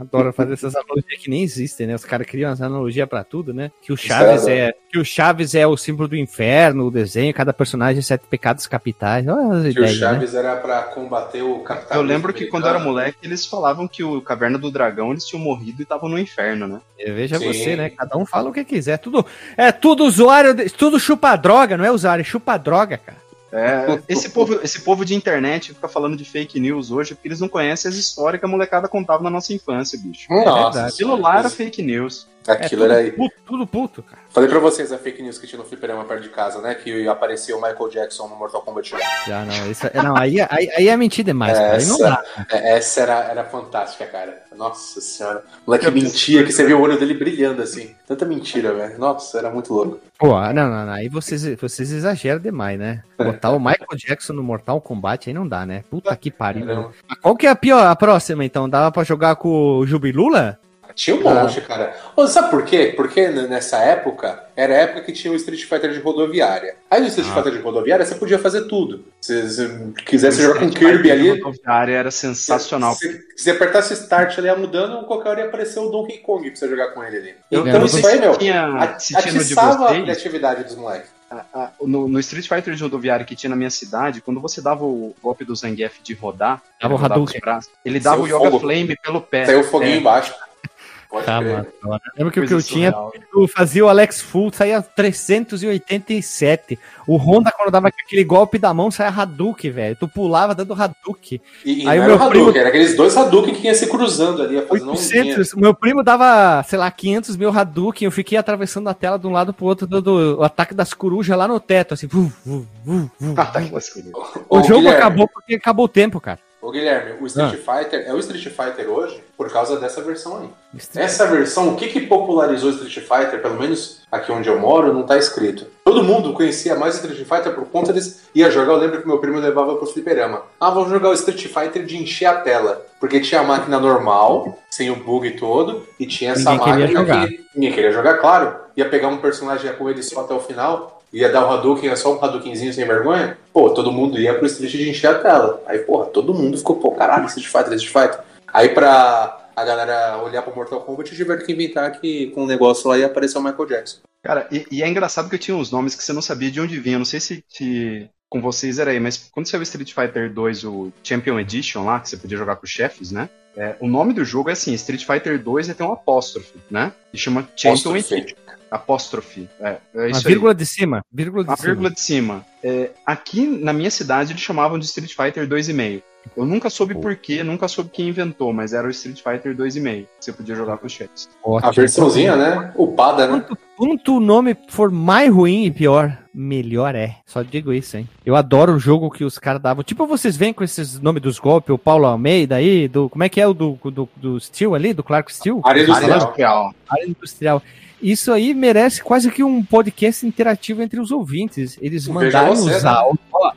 Adoro fazer essas analogias que nem existem, né? Os caras criam as analogias pra tudo, né? Que o Chaves é, que o Chaves é o símbolo do inferno, o desenho, cada personagem é sete pecados capitais. Olha as Que o ideias, né? Chaves era pra combater o capitalismo. Eu lembro que quando eu era moleque, eles falavam que o Caverna do Dragão eles tinham morrido e estavam no inferno, né? Veja Sim. você, né? Cada um fala o que quiser. Tudo, é tudo usuário, de- tudo chupa droga, não é usuário, é chupa droga, cara. É, esse, povo, esse povo de internet fica falando de fake news hoje porque eles não conhecem as histórias que a molecada contava na nossa infância, bicho. Nossa, Aquilo lá era fake news. Aquilo é, era tudo aí. puto, tudo puto, cara. Falei pra vocês a fake news que tinha no fliperama perto de casa, né? Que apareceu o Michael Jackson no Mortal Kombat 1. Já não, isso, é- não aí, aí, aí é mentir demais, cara. Aí não dá. É, Essa era, era fantástica, cara. Nossa senhora. O moleque mentia que você viu o olho dele brilhando assim. Tanta mentira, velho. Nossa, era muito louco. Pô, não, não, não. Aí vocês, vocês exageram demais, né? Botar o Michael Jackson no Mortal Kombat aí não dá, né? Puta que pariu. Mas Qual que é a pior, a próxima, então? Dava pra jogar com o Jubilula? Tinha um monte, cara. Ô, sabe por quê? Porque nessa época, era a época que tinha o Street Fighter de rodoviária. Aí no Street Ah. Fighter de rodoviária, você podia fazer tudo. Se você quisesse jogar com Kirby Fighter ali, rodoviária era sensacional. Se, se você apertasse Start, ele ia mudando, qualquer hora ia aparecer o Donkey Kong pra você jogar com ele ali. Eu, Então isso sei aí, meu, tinha, atiçava a criatividade dos moleques. no, no Street Fighter de rodoviária que tinha na minha cidade, quando você dava o golpe do Zangief de rodar, Dava o ele rodava Hadouken. os braços, ele dava Saiu o Yoga fogo. Flame pelo pé. Saiu o foguinho É, embaixo. Pode Tá, crer. mano. Lembra que o que eu tinha, eu fazia o Alex Full, saía 387. O Honda, quando dava aquele golpe da mão, saía Hadouken, velho. Tu pulava dando Hadouken. E, e Aí não o era o meu Hadouken, primo- era aqueles dois Hadouken que iam se cruzando ali, ia fazendo um 800, meu primo dava, sei lá, 500 mil Hadouken, eu fiquei atravessando a tela de um lado pro outro do, do- o ataque das corujas lá no teto, assim. vu, vu, vu, vu. Ah, tá que lascura. O Ô, jogo Guilherme, acabou porque acabou o tempo, cara. Ô Guilherme, o Street Ah. Fighter é o Street Fighter hoje por causa dessa versão aí. Essa versão, o que que popularizou o Street Fighter, pelo menos aqui onde eu moro, não tá escrito. Todo mundo conhecia mais o Street Fighter por conta deles. Ia jogar, eu lembro que meu primo levava pro fliperama. Ah, vamos jogar o Street Fighter de encher a tela. Porque tinha a máquina normal, sem o bug todo, e tinha essa Ninguém queria máquina jogar. que ninguém queria jogar, claro. Ia pegar um personagem com ele só até o final, ia dar o Hadouken, é só um Hadoukenzinho sem vergonha. Pô, todo mundo ia pro Street de encher a tela. Aí, porra, todo mundo ficou, pô, caralho, Street Fighter, Street Fighter. Aí pra a galera olhar pro Mortal Kombat, tiveram que inventar que com um negócio lá ia aparecer o Michael Jackson. Cara, e, e é engraçado que tinha uns nomes que você não sabia de onde vinham. Não sei se, se com vocês era aí, mas quando saiu o Street Fighter 2, o Champion Edition lá, que você podia jogar com os chefes, né? É, o nome do jogo é assim, Street Fighter 2 é tem um apóstrofe, né? E chama Champion. Edition. Apóstrofe. É, é isso vírgula de cima. Vírgula de aí. A cima. vírgula de cima. É, aqui na minha cidade eles chamavam de Street Fighter 2,5. Eu nunca soube por quê, nunca soube quem inventou, mas era o Street Fighter 2,5. que Você podia jogar com os chefes. Ótimo. A versãozinha, né? Upada, né? Quanto, quanto o nome for mais ruim e pior, melhor é. Só digo isso, hein? Eu adoro o jogo que os caras davam. Tipo, vocês vêm com esses nomes dos golpes, o Paulo Almeida aí, do. Como é que é o do, do, do Steel ali, do Clark Steel? Área industrial. área industrial. Isso aí merece quase que um podcast interativo entre os ouvintes. Eles você, os né? áudios. ó,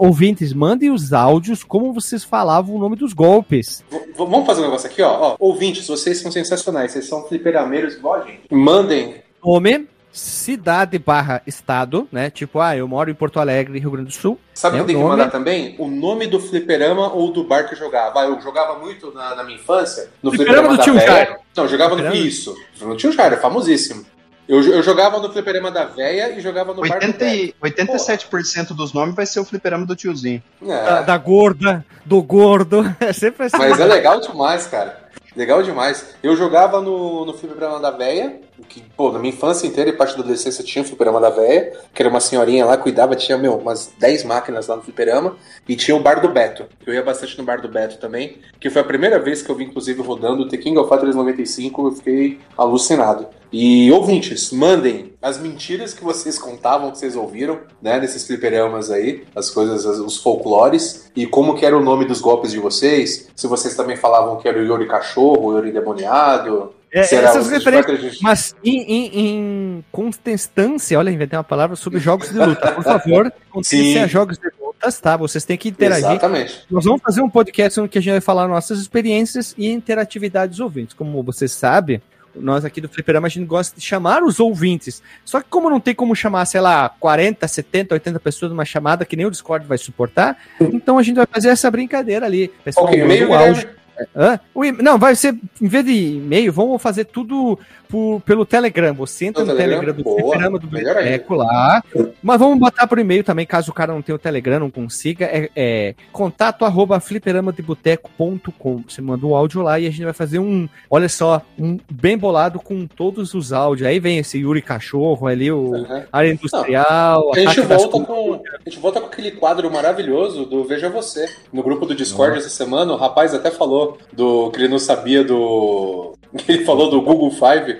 ouvintes, mandem os áudios como vocês falavam o nome dos golpes. V- vamos fazer um negócio aqui, ó. ó. Ouvintes, vocês são sensacionais, vocês são fliperameiros igual a gente. Mandem Nome, cidade barra estado, né? Tipo, ah, eu moro em Porto Alegre, Rio Grande do Sul. Sabe o É que tem o que nome? mandar também? O nome do fliperama ou do bar que eu jogava. Ah, eu jogava muito na, na minha infância. No Fliperama do da Tio. Jairo. Não, eu jogava no Fliperama? isso. No Tio Jairo, é famosíssimo. Eu, eu jogava no fliperama da véia e jogava no bar do 80 Beto. e- 87% dos nomes vai ser o fliperama do tiozinho. É, Da, da gorda, do gordo. É sempre assim. Mas é legal demais, cara. Legal demais. Eu jogava no, no fliperama da véia, que, pô, na minha infância inteira e parte da adolescência tinha o fliperama da véia, que era uma senhorinha lá, cuidava, tinha, meu, umas 10 máquinas lá no fliperama, e tinha o bar do Beto, que eu ia bastante no bar do Beto também, que foi a primeira vez que eu vi, inclusive, rodando o The King of Fighters 95, eu fiquei alucinado. E ouvintes, mandem as mentiras que vocês contavam, que vocês ouviram, né, nesses fliperamas aí, as coisas, as- os folclores, e como que era o nome dos golpes de vocês, se vocês também falavam que era o Yori Cachorro, o Yori Demoniado, É, se era essas referências. Mas em, em, em constância, olha, inventei uma palavra sobre jogos de luta. Por favor, contente Sim. a jogos de lutas, tá? Vocês têm que interagir. Exatamente. Nós vamos fazer um podcast no que a gente vai falar nossas experiências e interatividade dos ouvintes. Como você sabe, nós aqui do Fliperama a gente gosta de chamar os ouvintes. Só que como não tem como chamar, sei lá, 40, 70, 80 pessoas numa chamada que nem o Discord vai suportar, então a gente vai fazer essa brincadeira ali. Pessoal, Ok, manda e-mail, o áudio. Hã? Não, vai ser, em vez de e-mail, vamos fazer tudo por- pelo Telegram. Você entra No no Telegram? Telegram do Fliperama do. Boteco lá. Mas vamos botar por e-mail também, caso o cara não tenha o Telegram, não consiga. É, é contato arroba fliperamadeboteco.com. Você manda um áudio lá e a gente vai fazer um, olha só, um bem bolado com todos os áudios. Aí vem esse Yuri Cachorro ali, o Uhum. área industrial. A gente, volta com, a gente volta com aquele quadro maravilhoso do Veja Você. No grupo do Discord essa semana, o rapaz até falou do que ele não sabia do. Ele falou do Google Five,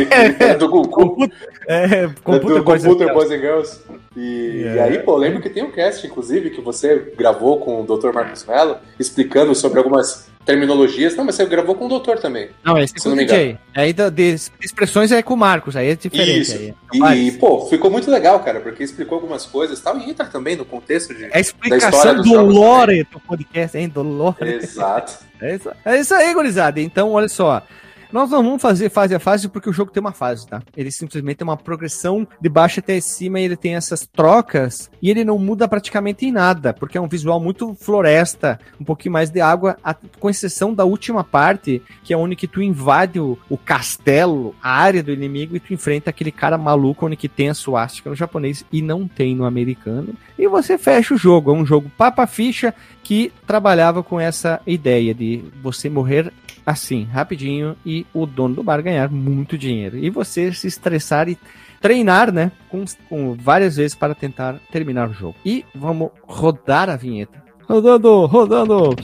do Google, Computer, é, do computer, Boys and Computer. Boys and Girls. E, É. e aí, pô, lembro que tem um cast, inclusive, que você gravou com o Dr. Marcos Mello, explicando sobre algumas terminologias. Não, mas você gravou com o doutor também. Não, esse é com não o me DJ. Aí de expressões é com o Marcos, aí é diferente. Isso. Aí. E, Vários. pô, ficou muito legal, cara, porque explicou algumas coisas e tal, e entra também no contexto de. É a da história do lore do podcast, hein? Do lore. Exato. É isso, é isso aí, gurizada. Então, olha só. Nós não vamos fazer fase a fase porque o jogo tem uma fase, tá? Ele simplesmente tem uma progressão de baixo até cima e ele tem essas trocas e ele não muda praticamente em nada, porque é um visual muito floresta, um pouquinho mais de água, a- com exceção da última parte, que é onde que tu invade o, o castelo, a área do inimigo e tu enfrenta aquele cara maluco onde que tem a suástica no japonês e não tem no americano. E você fecha o jogo. É um jogo papa ficha que trabalhava com essa ideia de você morrer assim, rapidinho, e o dono do bar ganhar muito dinheiro. E você se estressar e treinar, né? Com, com várias vezes para tentar terminar o jogo. E vamos rodar a vinheta. Rodando, rodando.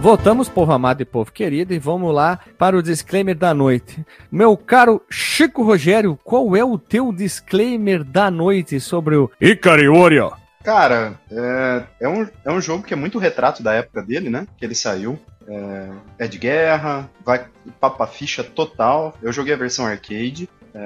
Voltamos, povo amado e povo querido, e vamos lá para o disclaimer da noite. Meu caro Chico Rogério, qual é o teu disclaimer da noite sobre o Ikari Warrior? Cara, é, é, um, é um jogo que é muito retrato da época dele, né? Que ele saiu. É, é de guerra, vai papa ficha total. Eu joguei a versão arcade. É,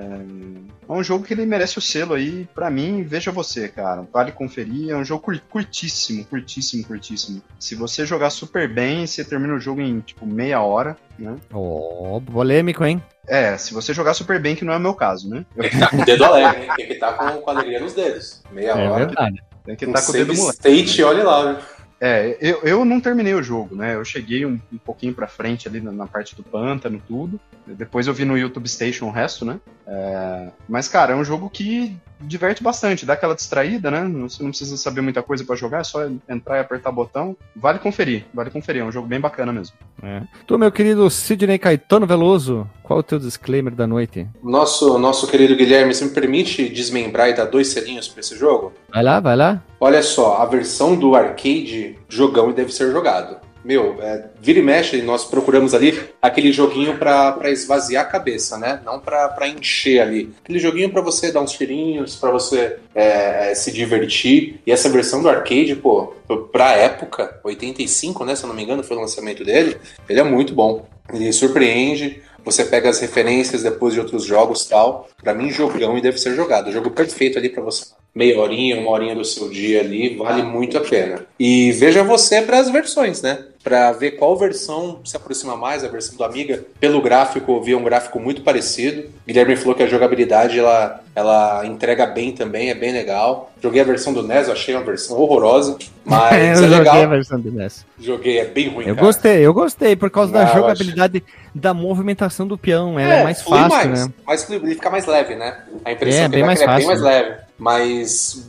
é um jogo que ele merece o selo aí, pra mim, veja você, cara. Vale conferir, é um jogo cur- curtíssimo, curtíssimo, curtíssimo. Se você jogar super bem, você termina o jogo em, tipo, meia hora, né? Ó, polêmico, hein? É, se você jogar super bem, que não é o meu caso, né? Tem que estar com o dedo alegre, hein? Tem que estar com, com a alegria nos dedos. Meia É hora. verdade. tenho que Um estar com o dedo moleque. state, olha lá. viu? É, eu, eu não terminei o jogo, né? Eu cheguei um, um pouquinho pra frente ali na, na parte do pântano, tudo. Depois eu vi no YouTube Station o resto, né? É, mas, cara, é um jogo que diverte bastante, dá aquela distraída, né? Você não precisa saber muita coisa pra jogar, é só entrar e apertar botão. Vale conferir, vale conferir, é um jogo bem bacana mesmo. É. Tu, meu querido Sidney Caetano Veloso, qual o teu disclaimer da noite? Nosso, nosso querido Guilherme, você me permite desmembrar e dar dois selinhos pra esse jogo? Vai lá, vai lá. Olha só, a versão do arcade, jogão e deve ser jogado. Meu, é, vira e mexe, nós procuramos ali aquele joguinho pra esvaziar a cabeça, né? Não pra encher ali. Aquele joguinho pra você dar uns tirinhos, pra você é, se divertir. E essa versão do arcade, pô, pra época, 85, né? Se eu não me engano, foi o lançamento dele. Ele é muito bom. Ele surpreende. Você pega as referências depois de outros jogos tal. Pra mim, jogão e deve ser jogado. Jogo perfeito ali pra você. Meia horinha, uma horinha do seu dia ali, vale muito a pena. E veja você para as versões, né? Pra ver qual versão se aproxima mais, a versão do Amiga. Pelo gráfico, eu vi um gráfico muito parecido. Guilherme falou que a jogabilidade ela, ela entrega bem também, é bem legal. Joguei a versão do NES, eu achei uma versão horrorosa, mas é, eu joguei legal. a versão do NES. Joguei, é bem ruim, Eu cara. gostei, eu gostei, por causa da Não, eu jogabilidade da movimentação do peão. Ela é, mais flui fácil, mais, né? mais ele fica mais leve, né? A impressão É, que bem dá mais ele é bem fácil, mais leve. Mas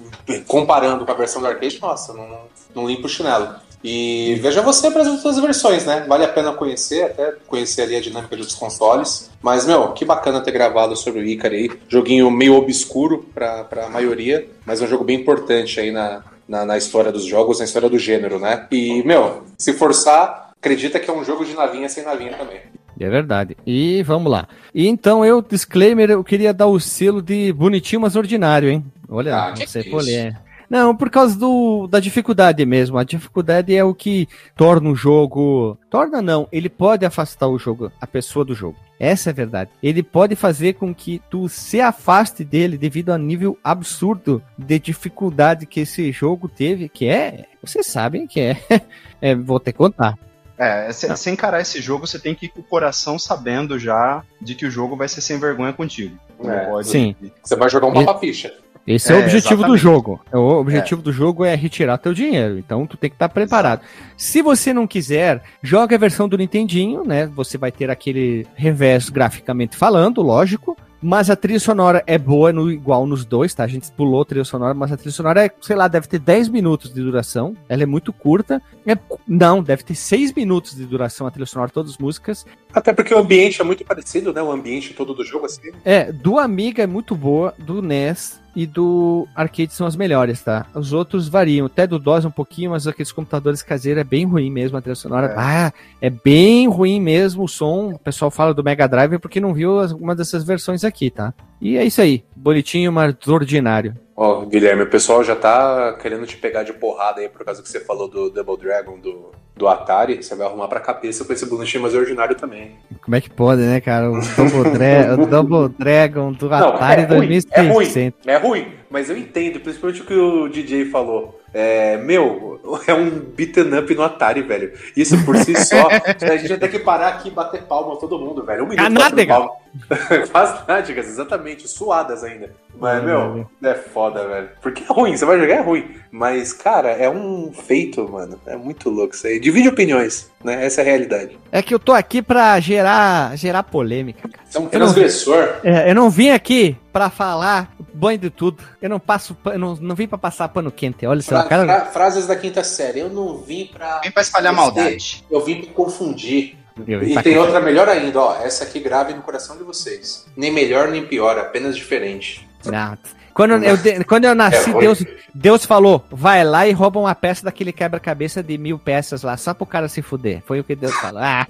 comparando com a versão do arcade, nossa, não, não limpa o chinelo. E veja você para as outras versões, né? Vale a pena conhecer, até conhecer ali a dinâmica dos consoles. Mas, meu, que bacana ter gravado sobre o Icari aí. Joguinho meio obscuro para a maioria, mas é um jogo bem importante aí na, na, na história dos jogos, na história do gênero, né? E, meu, se forçar, acredita que é um jogo de navinha sem navinha também. É verdade. E vamos lá. E então eu, disclaimer, eu queria dar o selo de bonitinho, mas ordinário, hein? Olha, Ah, não sei é isso? é. Não, por causa do, da dificuldade mesmo. A dificuldade é o que torna o jogo. Torna não, ele pode afastar o jogo, a pessoa do jogo. Essa é a verdade. Ele pode fazer com que tu se afaste dele devido ao nível absurdo de dificuldade que esse jogo teve, que é. Vocês sabem que é. é vou ter que contar. É, se, se encarar esse jogo, você tem que ir com o coração sabendo já de que o jogo vai ser sem vergonha contigo. É, pode- sim. Você vai jogar um mapa-ficha. Esse é, o É, objetivo do exatamente. jogo. O objetivo do jogo é retirar teu dinheiro. Então tu tem que estar preparado. Se você não quiser, joga a versão do Nintendinho, né? Você vai ter aquele revés graficamente falando, lógico. Mas a trilha sonora é boa no, igual nos dois, tá? A gente pulou a trilha sonora, mas a trilha sonora é, sei lá, deve ter 10 minutos de duração. Ela é muito curta. É- não, deve ter 6 minutos de duração a trilha sonora, todas as músicas. Até porque o ambiente é muito parecido, né? O ambiente todo do jogo, assim. É, do Amiga é muito boa, do NES e do arcade são as melhores, tá? Os outros variam, até do DOS um pouquinho, mas aqueles computadores caseiros é bem ruim mesmo a trilha sonora. É. Ah, é bem ruim mesmo o som. O pessoal fala do Mega Drive porque não viu uma dessas versões aqui, tá? E é isso aí, bonitinho, mas ordinário. Ó, Guilherme, o pessoal já tá querendo te pegar de porrada aí por causa que você falou do Double Dragon do, do Atari. Você vai arrumar pra cabeça com esse bonitinho mais ordinário também. Como é que pode, né, cara? O Double, Dra o Double Dragon do Atari é ruim, é ruim, 2600. é ruim, mas eu entendo, principalmente o que o DJ falou. É, meu, é um beaten up no Atari, velho. Isso por si só, a gente vai ter que parar aqui e bater palma todo mundo, velho. Um minuto batendo Canádega. palma. Faz nádegas, exatamente, suadas ainda. Mas, É, meu, é foda, velho. Porque é ruim, você vai jogar é ruim. Mas, cara, é um feito, mano. É muito louco isso aí. Divide opiniões, né? Essa é a realidade. É que eu tô aqui pra gerar, gerar polêmica, cara. Você é um Eu não- transgressor. É, eu não vim aqui pra falar banho de tudo. Eu não passo, pa- eu não, não vim pra passar pano quente. Olha só, cara. fra- frases da quinta série. Eu não vim pra. Vem pra espalhar maldade. Eu vim pra confundir. E pra tem cá. outra melhor ainda, ó. Essa aqui grave no coração de vocês. Nem melhor nem pior, apenas diferente. Não. Quando eu, quando eu nasci, É. Deus, Deus falou: vai lá e rouba uma peça daquele quebra-cabeça de mil peças lá, só pro cara se fuder. Foi o que Deus falou. Ah.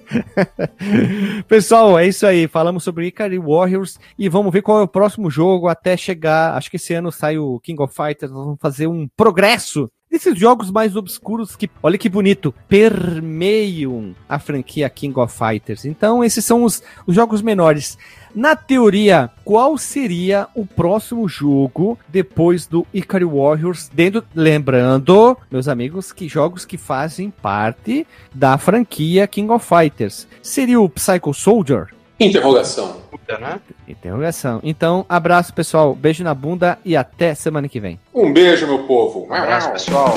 Pessoal, é isso aí. Falamos sobre Ikari Warriors e vamos ver qual é o próximo jogo até chegar. Acho que esse ano sai o King of Fighters. Vamos fazer um progresso desses jogos mais obscuros que, olha que bonito, permeiam a franquia King of Fighters. Então, esses são os, os jogos menores. Na teoria, qual seria o próximo jogo depois do Ikari Warriors? Dentro, lembrando, meus amigos, que jogos que fazem parte da franquia King of Fighters. Seria o Psycho Soldier? Interrogação. Né? Interrogação. Então, abraço, pessoal. Beijo na bunda e até semana que vem. Um beijo, meu povo. Um abraço, pessoal.